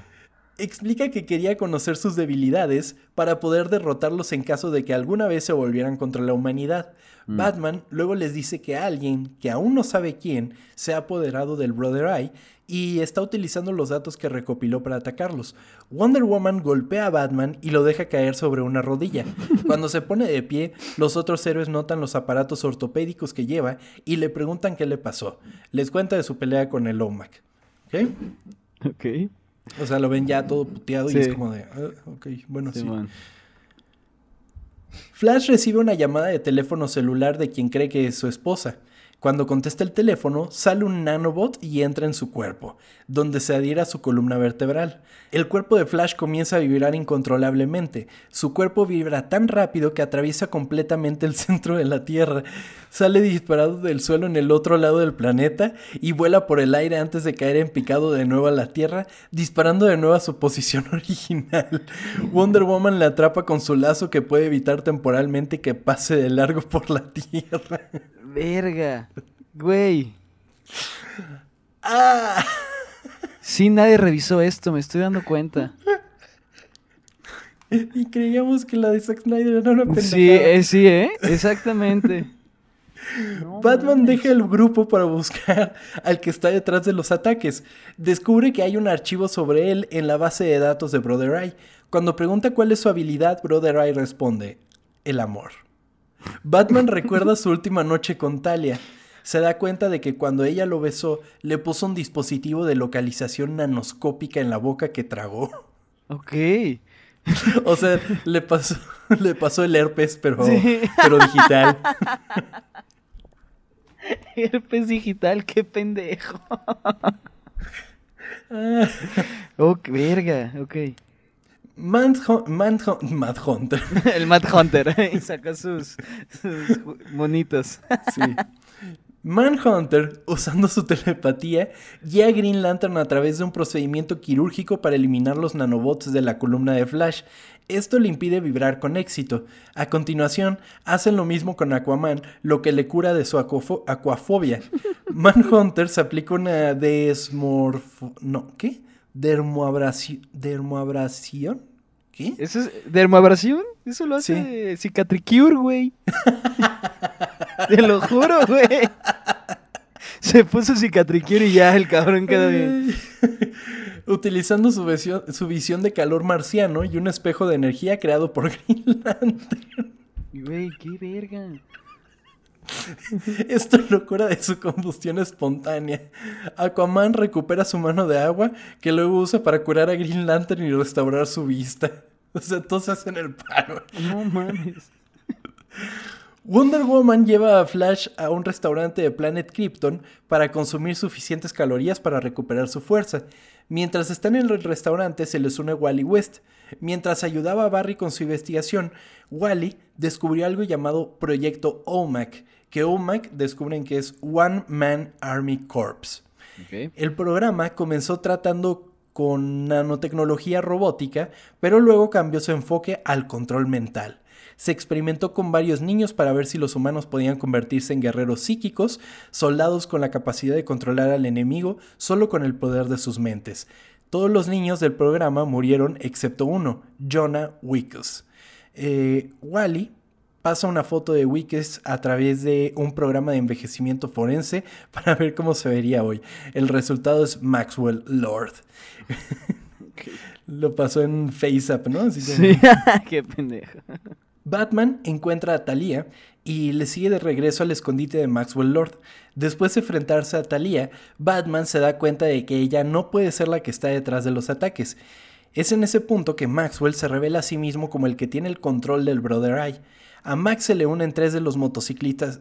Explica que quería conocer sus debilidades para poder derrotarlos en caso de que alguna vez se volvieran contra la humanidad. Mm. Batman luego les dice que alguien, que aún no sabe quién, se ha apoderado del Brother Eye y está utilizando los datos que recopiló para atacarlos. Wonder Woman golpea a Batman y lo deja caer sobre una rodilla. Cuando se pone de pie, los otros héroes notan los aparatos ortopédicos que lleva y le preguntan qué le pasó. Les cuenta de su pelea con el OMAC. ¿Ok? Ok. O sea, lo ven ya todo puteado y es como de, "Ah, ok, bueno, sí. Flash recibe una llamada de teléfono celular de quien cree que es su esposa. Cuando contesta el teléfono, sale un nanobot y entra en su cuerpo, donde se adhiere a su columna vertebral. El cuerpo de Flash comienza a vibrar incontrolablemente. Su cuerpo vibra tan rápido que atraviesa completamente el centro de la Tierra. Sale disparado del suelo en el otro lado del planeta y vuela por el aire antes de caer en picado de nuevo a la Tierra, disparando de nuevo a su posición original. Wonder Woman le atrapa con su lazo que puede evitar temporalmente que pase de largo por la Tierra. Verga. Güey. ¡Ah! Sí, nadie revisó esto, me estoy dando cuenta. Y creíamos que la de Zack Snyder era una pendejada. Sí, eh, sí, ¿eh? Exactamente. No Batman mames. deja el grupo para buscar al que está detrás de los ataques. Descubre que hay un archivo sobre él en la base de datos de Brother Eye. Cuando pregunta cuál es su habilidad, Brother Eye responde, el amor. Batman recuerda su última noche con Talia. Se da cuenta de que cuando ella lo besó, le puso un dispositivo de localización nanoscópica en la boca que tragó. Ok. O sea, le pasó, le pasó el herpes, pero, Sí. pero digital. Herpes digital, qué pendejo. Ah. Ok, verga, ok. Manhunt, Manhunt, Manhunter. El Mad Hunter y saca sus, sus monitos. Sí. Manhunter, usando su telepatía, guía a Green Lantern a través de un procedimiento quirúrgico para eliminar los nanobots de la columna de Flash. Esto le impide vibrar con éxito. A continuación, hacen lo mismo con Aquaman, lo que le cura de su aquafobia. Manhunter se aplica una desmorfo... No, ¿qué? Dermoabrasi- Dermoabrasión. ¿Qué? ¿Eso es dermoabrasión? Eso lo hace Cicatricure, güey. Te lo juro, güey. Se puso Cicatricure y ya el cabrón quedó bien. Utilizando su visión, su visión de calor marciano y un espejo de energía creado por Green Lantern. Güey, qué verga. Esto lo cura de su combustión espontánea. Aquaman recupera su mano de agua que luego usa para curar a Green Lantern y restaurar su vista. O sea, todos hacen el paro. No mames. Wonder Woman lleva a Flash a un restaurante de Planet Krypton para consumir suficientes calorías para recuperar su fuerza. Mientras están en el restaurante se les une Wally West. Mientras ayudaba a Barry con su investigación, Wally descubrió algo llamado Proyecto OMAC, que OMAC descubren que es One Man Army Corps. El programa comenzó tratando con nanotecnología robótica, pero luego cambió su enfoque al control mental. Se experimentó con varios niños para ver si los humanos podían convertirse en guerreros psíquicos, soldados con la capacidad de controlar al enemigo solo con el poder de sus mentes. Todos los niños del programa murieron excepto uno, Jonah Wickes. Eh, Wally pasa una foto de Wickes a través de un programa de envejecimiento forense para ver cómo se vería hoy. El resultado es Maxwell Lord. Lo pasó en FaceApp, ¿no? Así Sí, qué pendejo. Batman encuentra a Thalia y le sigue de regreso al escondite de Maxwell Lord. Después de enfrentarse a Thalia, Batman se da cuenta de que ella no puede ser la que está detrás de los ataques. Es en ese punto que Maxwell se revela a sí mismo como el que tiene el control del Brother Eye. A Max se le unen tres de los motociclistas,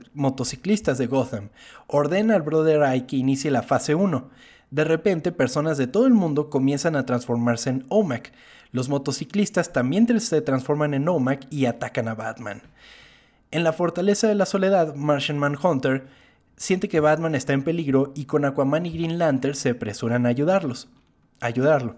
de Gotham. Ordena al Brother Eye que inicie la fase 1. De repente, personas de todo el mundo comienzan a transformarse en OMAC. Los motociclistas también se transforman en OMAC y atacan a Batman. En la Fortaleza de la Soledad, Martian Manhunter siente que Batman está en peligro y con Aquaman y Green Lantern se apresuran a ayudarlos. ayudarlo.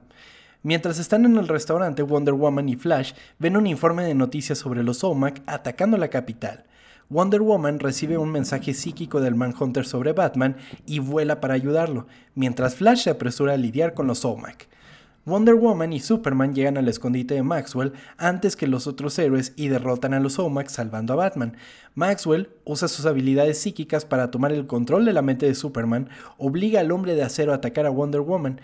Mientras están en el restaurante, Wonder Woman y Flash ven un informe de noticias sobre los OMAC atacando la capital. Wonder Woman recibe un mensaje psíquico del Manhunter sobre Batman y vuela para ayudarlo, mientras Flash se apresura a lidiar con los OMAC. Wonder Woman y Superman llegan al escondite de Maxwell antes que los otros héroes y derrotan a los OMAC salvando a Batman. Maxwell usa sus habilidades psíquicas para tomar el control de la mente de Superman, obliga al hombre de acero a atacar a Wonder Woman.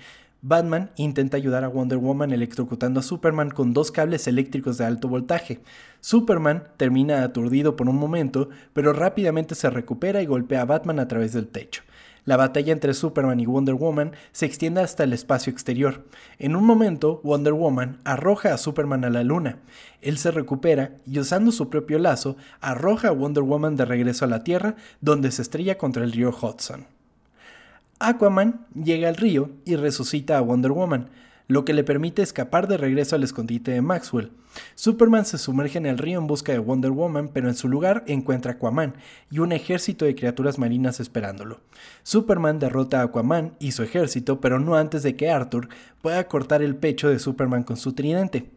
Batman intenta ayudar a Wonder Woman electrocutando a Superman con dos cables eléctricos de alto voltaje. Superman termina aturdido por un momento, pero rápidamente se recupera y golpea a Batman a través del techo. La batalla entre Superman y Wonder Woman se extiende hasta el espacio exterior. En un momento, Wonder Woman arroja a Superman a la luna. Él se recupera y usando su propio lazo, arroja a Wonder Woman de regreso a la Tierra, donde se estrella contra el río Hudson. Aquaman llega al río y resucita a Wonder Woman, lo que le permite escapar de regreso al escondite de Maxwell. Superman se sumerge en el río en busca de Wonder Woman, pero en su lugar encuentra a Aquaman y un ejército de criaturas marinas esperándolo. Superman derrota a Aquaman y su ejército, pero no antes de que Arthur pueda cortar el pecho de Superman con su tridente.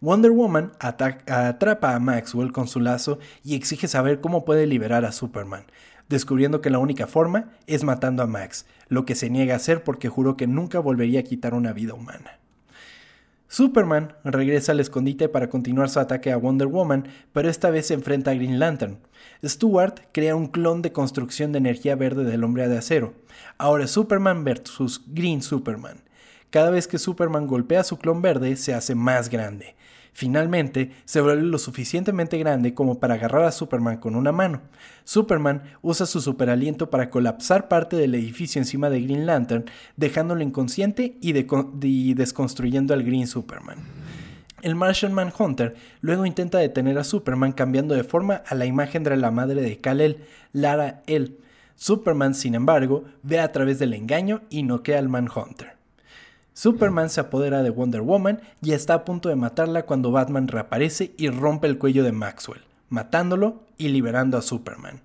Wonder Woman atrapa a Maxwell con su lazo y exige saber cómo puede liberar a Superman descubriendo que la única forma es matando a Max, lo que se niega a hacer porque juró que nunca volvería a quitar una vida humana. Superman regresa al escondite para continuar su ataque a Wonder Woman, pero esta vez se enfrenta a Green Lantern. Stewart crea un clon de construcción de energía verde del hombre de acero. Ahora Superman versus Green Superman. Cada vez que Superman golpea su clon verde se hace más grande. Finalmente, se vuelve lo suficientemente grande como para agarrar a Superman con una mano. Superman usa su superaliento para colapsar parte del edificio encima de Green Lantern, dejándolo inconsciente y, desconstruyendo al Green Superman. El Martian Manhunter luego intenta detener a Superman cambiando de forma a la imagen de la madre de Kal-El, Lara El. Superman, sin embargo, ve a través del engaño y noquea al Manhunter. Superman se apodera de Wonder Woman y está a punto de matarla cuando Batman reaparece y rompe el cuello de Maxwell, matándolo y liberando a Superman.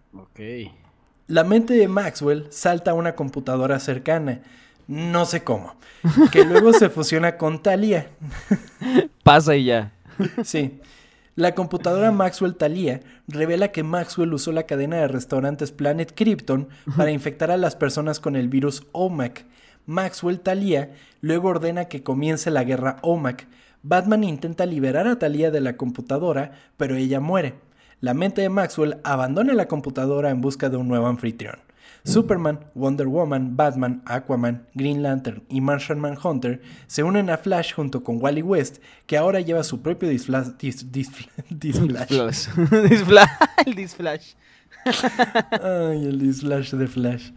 La mente de Maxwell salta a una computadora cercana, no sé cómo, que luego se fusiona con Talia. Pasa y ya. Sí. La computadora Maxwell Talia revela que Maxwell usó la cadena de restaurantes Planet Krypton para infectar a las personas con el virus OMAC Maxwell Talia luego ordena que comience la guerra OMAC. Batman intenta liberar a Talia de la computadora, pero ella muere. La mente de Maxwell abandona la computadora en busca de un nuevo anfitrión. Superman, Wonder Woman, Batman, Aquaman, Green Lantern y Martian Manhunter se unen a Flash junto con Wally West, que ahora lleva su propio disflash. disflash. el disflash. Ay, el disflash de Flash.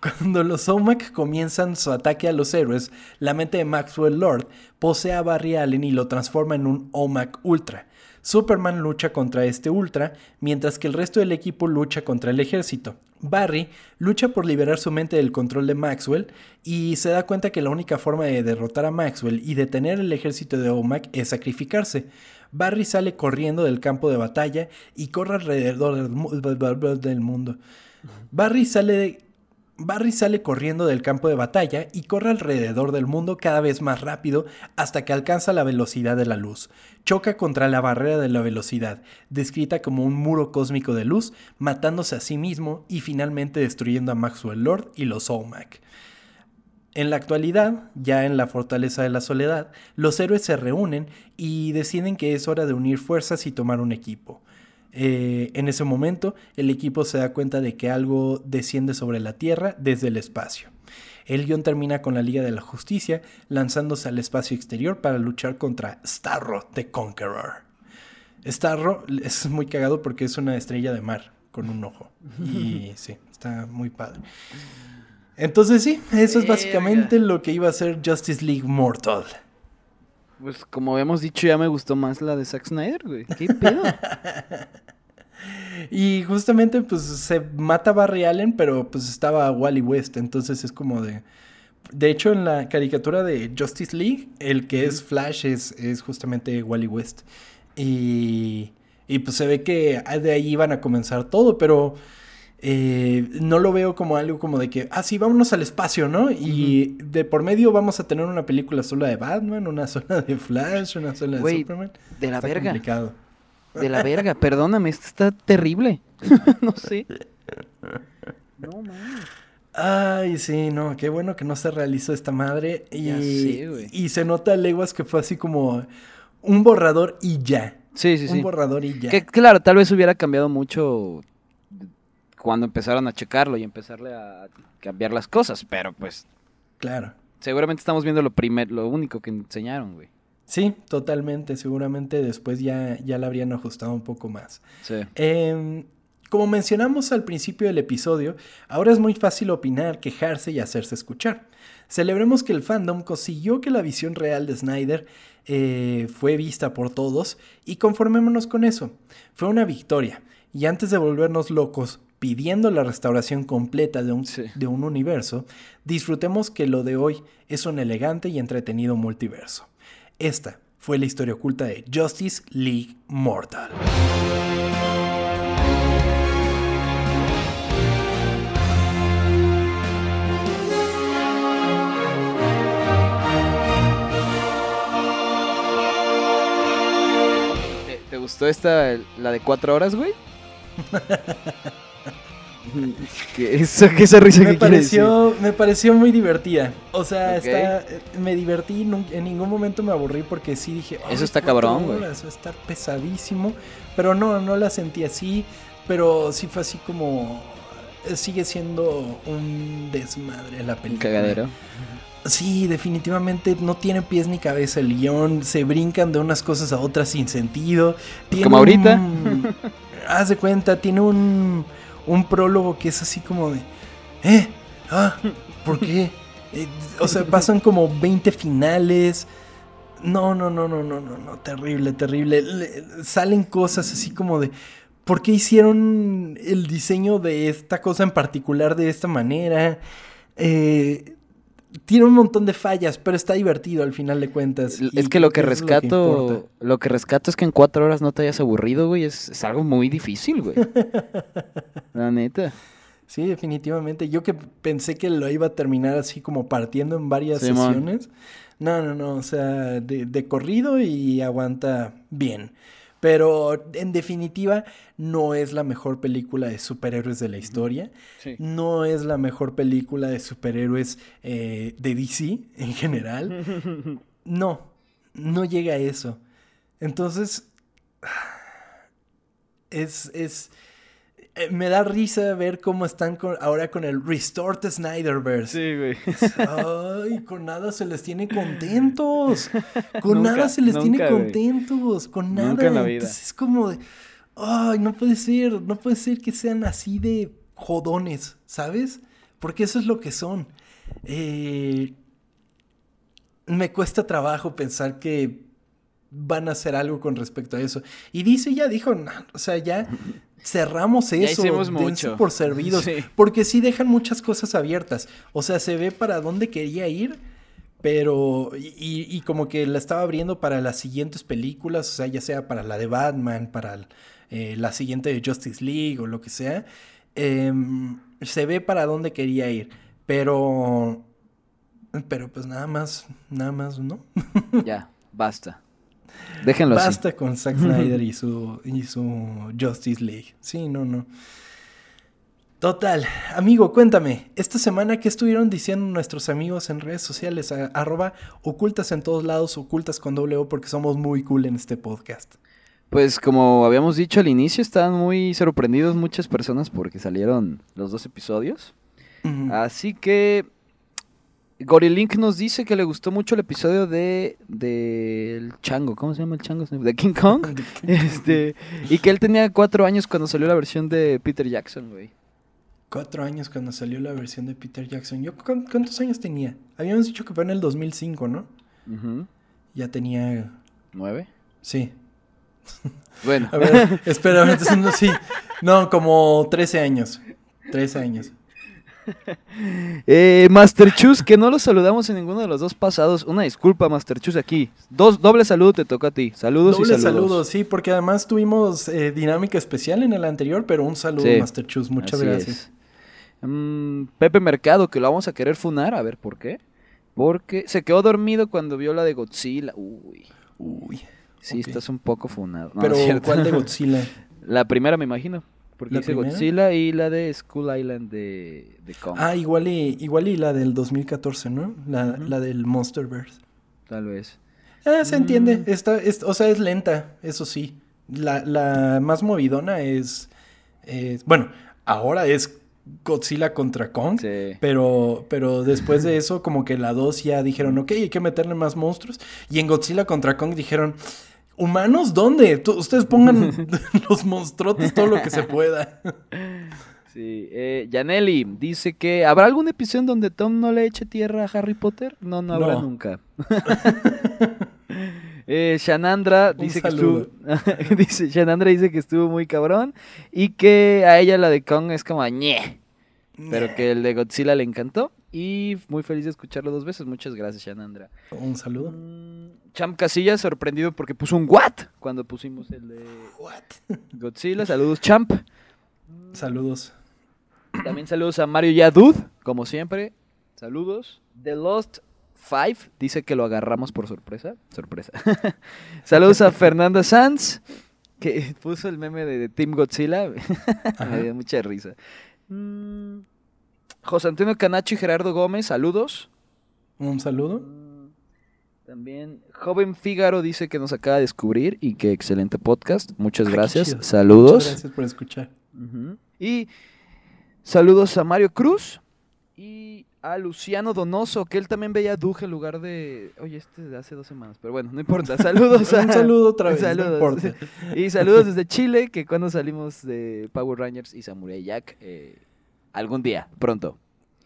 Cuando los OMAC comienzan su ataque a los héroes, la mente de Maxwell Lord posee a Barry Allen y lo transforma en un OMAC Ultra. Superman lucha contra este Ultra, mientras que el resto del equipo lucha contra el ejército. Barry lucha por liberar su mente del control de Maxwell y se da cuenta que la única forma de derrotar a Maxwell y detener el ejército de OMAC es sacrificarse. Barry sale corriendo del campo de batalla y corre alrededor del mundo. Barry sale de Barry sale corriendo del campo de batalla y corre alrededor del mundo cada vez más rápido hasta que alcanza la velocidad de la luz. Choca contra la barrera de la velocidad, descrita como un muro cósmico de luz, matándose a sí mismo y finalmente destruyendo a Maxwell Lord y los OMAC. En la actualidad, ya en la Fortaleza de la Soledad, los héroes se reúnen y deciden que es hora de unir fuerzas y tomar un equipo. Eh, en ese momento, el equipo se da cuenta de que algo desciende sobre la Tierra desde el espacio. El guion termina con la Liga de la Justicia lanzándose al espacio exterior para luchar contra Starro the Conqueror. Starro es muy cagado porque es una estrella de mar con un ojo. Y sí, está muy padre. Entonces sí, eso es básicamente lo que iba a ser Justice League Mortal. Pues como hemos dicho, ya me gustó más la de Zack Snyder, güey. ¿Qué pedo? y justamente, pues, se mata Barry Allen, pero pues estaba Wally West. Entonces es como de. De hecho, en la caricatura de Justice League, el que es Flash es, es justamente Wally West. Y. Y pues se ve que de ahí iban a comenzar todo, pero eh, no lo veo como algo como de que, ah, sí, vámonos al espacio, ¿no? Y de por medio vamos a tener una película sola de Batman, una sola de Flash, una sola de Superman. De la verga. De la verga, perdóname, esto está terrible. no sé. No mames. Ay, sí, no, qué bueno que no se realizó esta madre. Y, Ya sé, güey. y se nota a leguas que fue así como un borrador y ya. Sí, sí, un sí. borrador y ya. Que claro, tal vez hubiera cambiado mucho cuando empezaron a checarlo y empezarle a cambiar las cosas, pero pues Claro. seguramente estamos viendo lo primer, lo único que enseñaron, güey. Sí, totalmente. Seguramente después ya, ya la habrían ajustado un poco más. Sí. Em, como mencionamos al principio del episodio, ahora es muy fácil opinar, quejarse y hacerse escuchar. Celebremos que el fandom consiguió que la visión real de Snyder eh, fue vista por todos y conformémonos con eso. Fue una victoria. Y antes de volvernos locos pidiendo la restauración completa de un, Sí. de un universo, disfrutemos que lo de hoy es un elegante y entretenido multiverso. Esta fue la historia oculta de Justice League Mortal. ¿Te, te gustó esta, la de cuatro horas, güey? ¿Qué, eso, ¿Qué esa risa me que quiere decir? pareció, me pareció muy divertida. O sea, está, eh, me divertí, en ningún momento me aburrí porque sí dije, "Ay, Eso está cabrón, güey". a estar pesadísimo. Pero no, no la sentí así. Pero sí fue así como. eh, Sigue siendo un desmadre la Un película. cagadero. Sí, definitivamente no tiene pies ni cabeza el guion. Se brincan de unas cosas a otras sin sentido. Tiene Como ahorita. un- haz de cuenta, tiene un, un prólogo que es así como de. ¿Eh? ¿Ah? ¿Por qué? Eh, o sea, pasan como 20 finales. No, no, no, no, no, no, no. Terrible, terrible. Le- salen cosas así como de. ¿Por qué hicieron el diseño de esta cosa en particular de esta manera? Eh, tiene un montón de fallas, pero está divertido al final de cuentas. Es que lo que rescato, lo que rescato es que en cuatro horas no te hayas aburrido, güey. Es, es algo muy difícil, güey. La neta. Sí, definitivamente. Yo que pensé que lo iba a terminar así como partiendo en varias sesiones. No, no, no. O sea, de, de corrido y aguanta bien. Pero en definitiva, no es la mejor película de superhéroes de la historia. Sí. No es la mejor película de superhéroes eh, de DC en general. No, no llega a eso. Entonces, es, es, eh, me da risa ver cómo están con- ahora con el Restored Snyderverse. Sí, güey. Ay, con nada se les tiene contentos. Con Nunca, nada se les tiene güey. contentos. Con nada. Nunca en la vida. Entonces es como de. Ay, no puede ser. No puede ser que sean así de jodones, ¿sabes? Porque eso es lo que son. Eh, me cuesta trabajo pensar que van a hacer algo con respecto a eso. Y dice, ya dijo, "No, o sea, ya cerramos Ya eso. dense mucho". por servidos. Sí. Porque sí dejan muchas cosas abiertas. O sea, se ve para dónde quería ir, pero. Y, y- y como que la estaba abriendo para las siguientes películas, o sea, ya sea para la de Batman, para eh, la siguiente de Justice League o lo que sea. Em, se ve para dónde quería ir, pero. Pero pues nada más, nada más, ¿no? Ya, basta. Déjenlo así. Basta con Zack Snyder y su, y su Justice League. Sí, no, no. Total, amigo, cuéntame, esta semana qué estuvieron diciendo nuestros amigos en redes sociales, A- arroba ocultas en todos lados, ocultas con doble O, porque somos muy cool en este podcast. Pues como habíamos dicho al inicio, estaban muy sorprendidos muchas personas porque salieron los dos episodios. Así que Gorilink nos dice que le gustó mucho el episodio de del chango, ¿cómo se llama el chango? De King Kong. Este, y que él tenía cuatro años cuando salió la versión de Peter Jackson, güey. Cuatro años cuando salió la versión de Peter Jackson. ¿Yo cu- cuántos años tenía? Habíamos dicho que fue en el 2005, ¿no? Ya tenía... ¿Nueve? Sí. Bueno, A ver, espera, entonces no, sí. No, como 13 años. 13 años. eh, Master Chus, que no lo saludamos en ninguno de los dos pasados. Una disculpa, Master Chus, aquí. Dos, doble saludo te toca a ti. Saludos Doble y saludos. saludos, sí, porque además tuvimos eh, dinámica especial en el anterior, pero un saludo, Sí. Master Chus, muchas Así gracias. Mm, Pepe Mercado, que lo vamos a querer funar, a ver por qué. Porque se quedó dormido cuando vio la de Godzilla. Uy, Uy. sí, estás un poco funado. No, pero. ¿cuál de Godzilla? La primera, me imagino. Porque ¿La dice primera? Godzilla y la de Skull Island de, de Kong. Ah, igual y, igual y la del 2014, ¿no? La, Ujú. la del Monsterverse. Tal vez. Ah, se entiende. Mm. Está, es- o sea, es lenta, eso sí. La, la más movidona es, es- Bueno, ahora es Godzilla contra Kong. Sí. Pero, pero después de eso, como que la 2 ya dijeron, ok, hay que meterle más monstruos. Y en Godzilla contra Kong dijeron, ¿humanos dónde? Tú- ustedes pongan los monstruotes todo lo que se pueda. Sí, eh, Janelli dice que ¿habrá algún episodio en donde Tom no le eche tierra a Harry Potter? No, no habrá No. nunca. eh, Shanandra Un dice que estuvo, dice, Shanandra dice que estuvo muy cabrón y que a ella la de Kong es como ñe, pero que el de Godzilla le encantó y muy feliz de escucharlo dos veces. Muchas gracias, Shanandra. Un saludo. Mm, Champ Casillas sorprendido porque puso un what cuando pusimos el de What? Godzilla. Saludos, Champ. Saludos. También saludos a Mario Yadud, como siempre. Saludos. The Lost Five dice que lo agarramos por sorpresa. Sorpresa. saludos a Fernanda Sanz, que puso el meme de, Team Godzilla. Me dio mucha risa. José Antonio Canacho y Gerardo Gómez, saludos. Un saludo. Mm, También Joven Fígaro dice que nos acaba de descubrir y que excelente podcast. Muchas Ay, gracias. Saludos. Muchas gracias por escuchar. Y saludos a Mario Cruz y a Luciano Donoso, que él también veía Duje en lugar de. Oye, este es de hace dos semanas, pero bueno, no importa. Saludos a. Un saludo otra vez, no Saludos. importa. Y saludos desde Chile, que cuando salimos de Power Rangers y Samurai Jack, eh, algún día, pronto.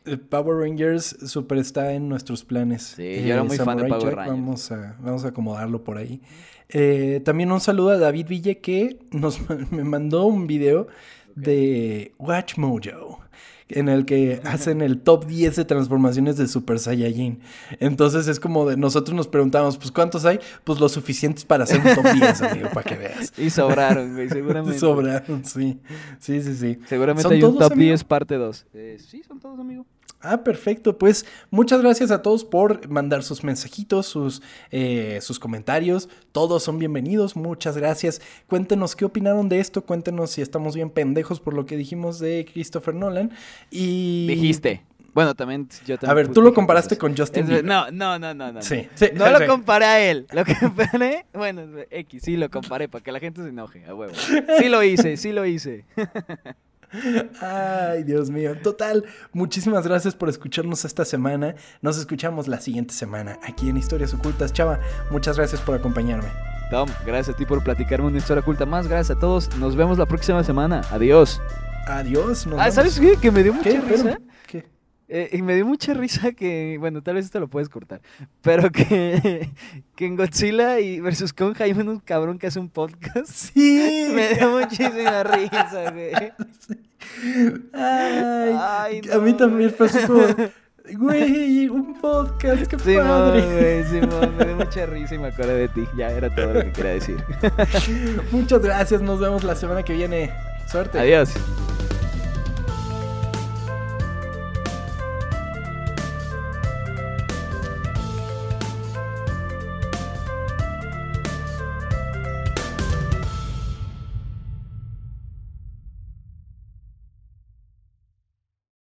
Eh, Power Rangers super está en nuestros planes. Eh, Sí, yo era muy fan de Samurai Power Jack, Rangers. Vamos a, vamos a acomodarlo por ahí. Eh, también un saludo a David Ville que nos me mandó un video de Watch Mojo. En el que hacen el top 10 de transformaciones de Super Saiyajin. Entonces es como de nosotros nos preguntamos, pues ¿cuántos hay? Pues lo suficientes para hacer un top 10, amigo, para que veas. Y sobraron, güey, seguramente. Sobraron, sí. Sí, sí, sí. Seguramente ¿Son hay un todos, top amigo? 10 parte 2. sí, son todos, amigo. Ah, perfecto. Pues muchas gracias a todos por mandar sus mensajitos, sus, eh, sus comentarios. Todos son bienvenidos. Muchas gracias. Cuéntenos qué opinaron de esto. Cuéntenos si estamos bien pendejos por lo que dijimos de Christopher Nolan. Y. Dijiste. Bueno, también yo también. A ver, tú lo comparaste con Justin Bieber. No, no, no, no, no. Sí, no. sí, No lo comparé a él. Lo comparé. Bueno, X, sí lo comparé para que la gente se enoje, a huevo. Sí lo hice, sí lo hice. Ay, Dios mío. Total, muchísimas gracias por escucharnos esta semana. Nos escuchamos la siguiente semana aquí en Historias Ocultas. Chava, muchas gracias por acompañarme. Tom, gracias a ti por platicarme una historia oculta más. Gracias a todos. Nos vemos la próxima semana. Adiós. Adiós. nos Ah, vemos. ¿sabes qué? Que me dio mucha ¿Qué? risa. Eh, y me dio mucha risa que, bueno, tal vez esto lo puedes cortar, pero que, que en Godzilla y versus Kong hay un cabrón que hace un podcast. Sí. Me dio muchísima risa, güey. Ay, Ay, a mí también fue como, güey, un podcast, qué Simón, padre. güey, Simón, me dio mucha risa y me acordé de ti. Ya era todo lo que quería decir. Muchas gracias, nos vemos la semana que viene. Suerte. Adiós.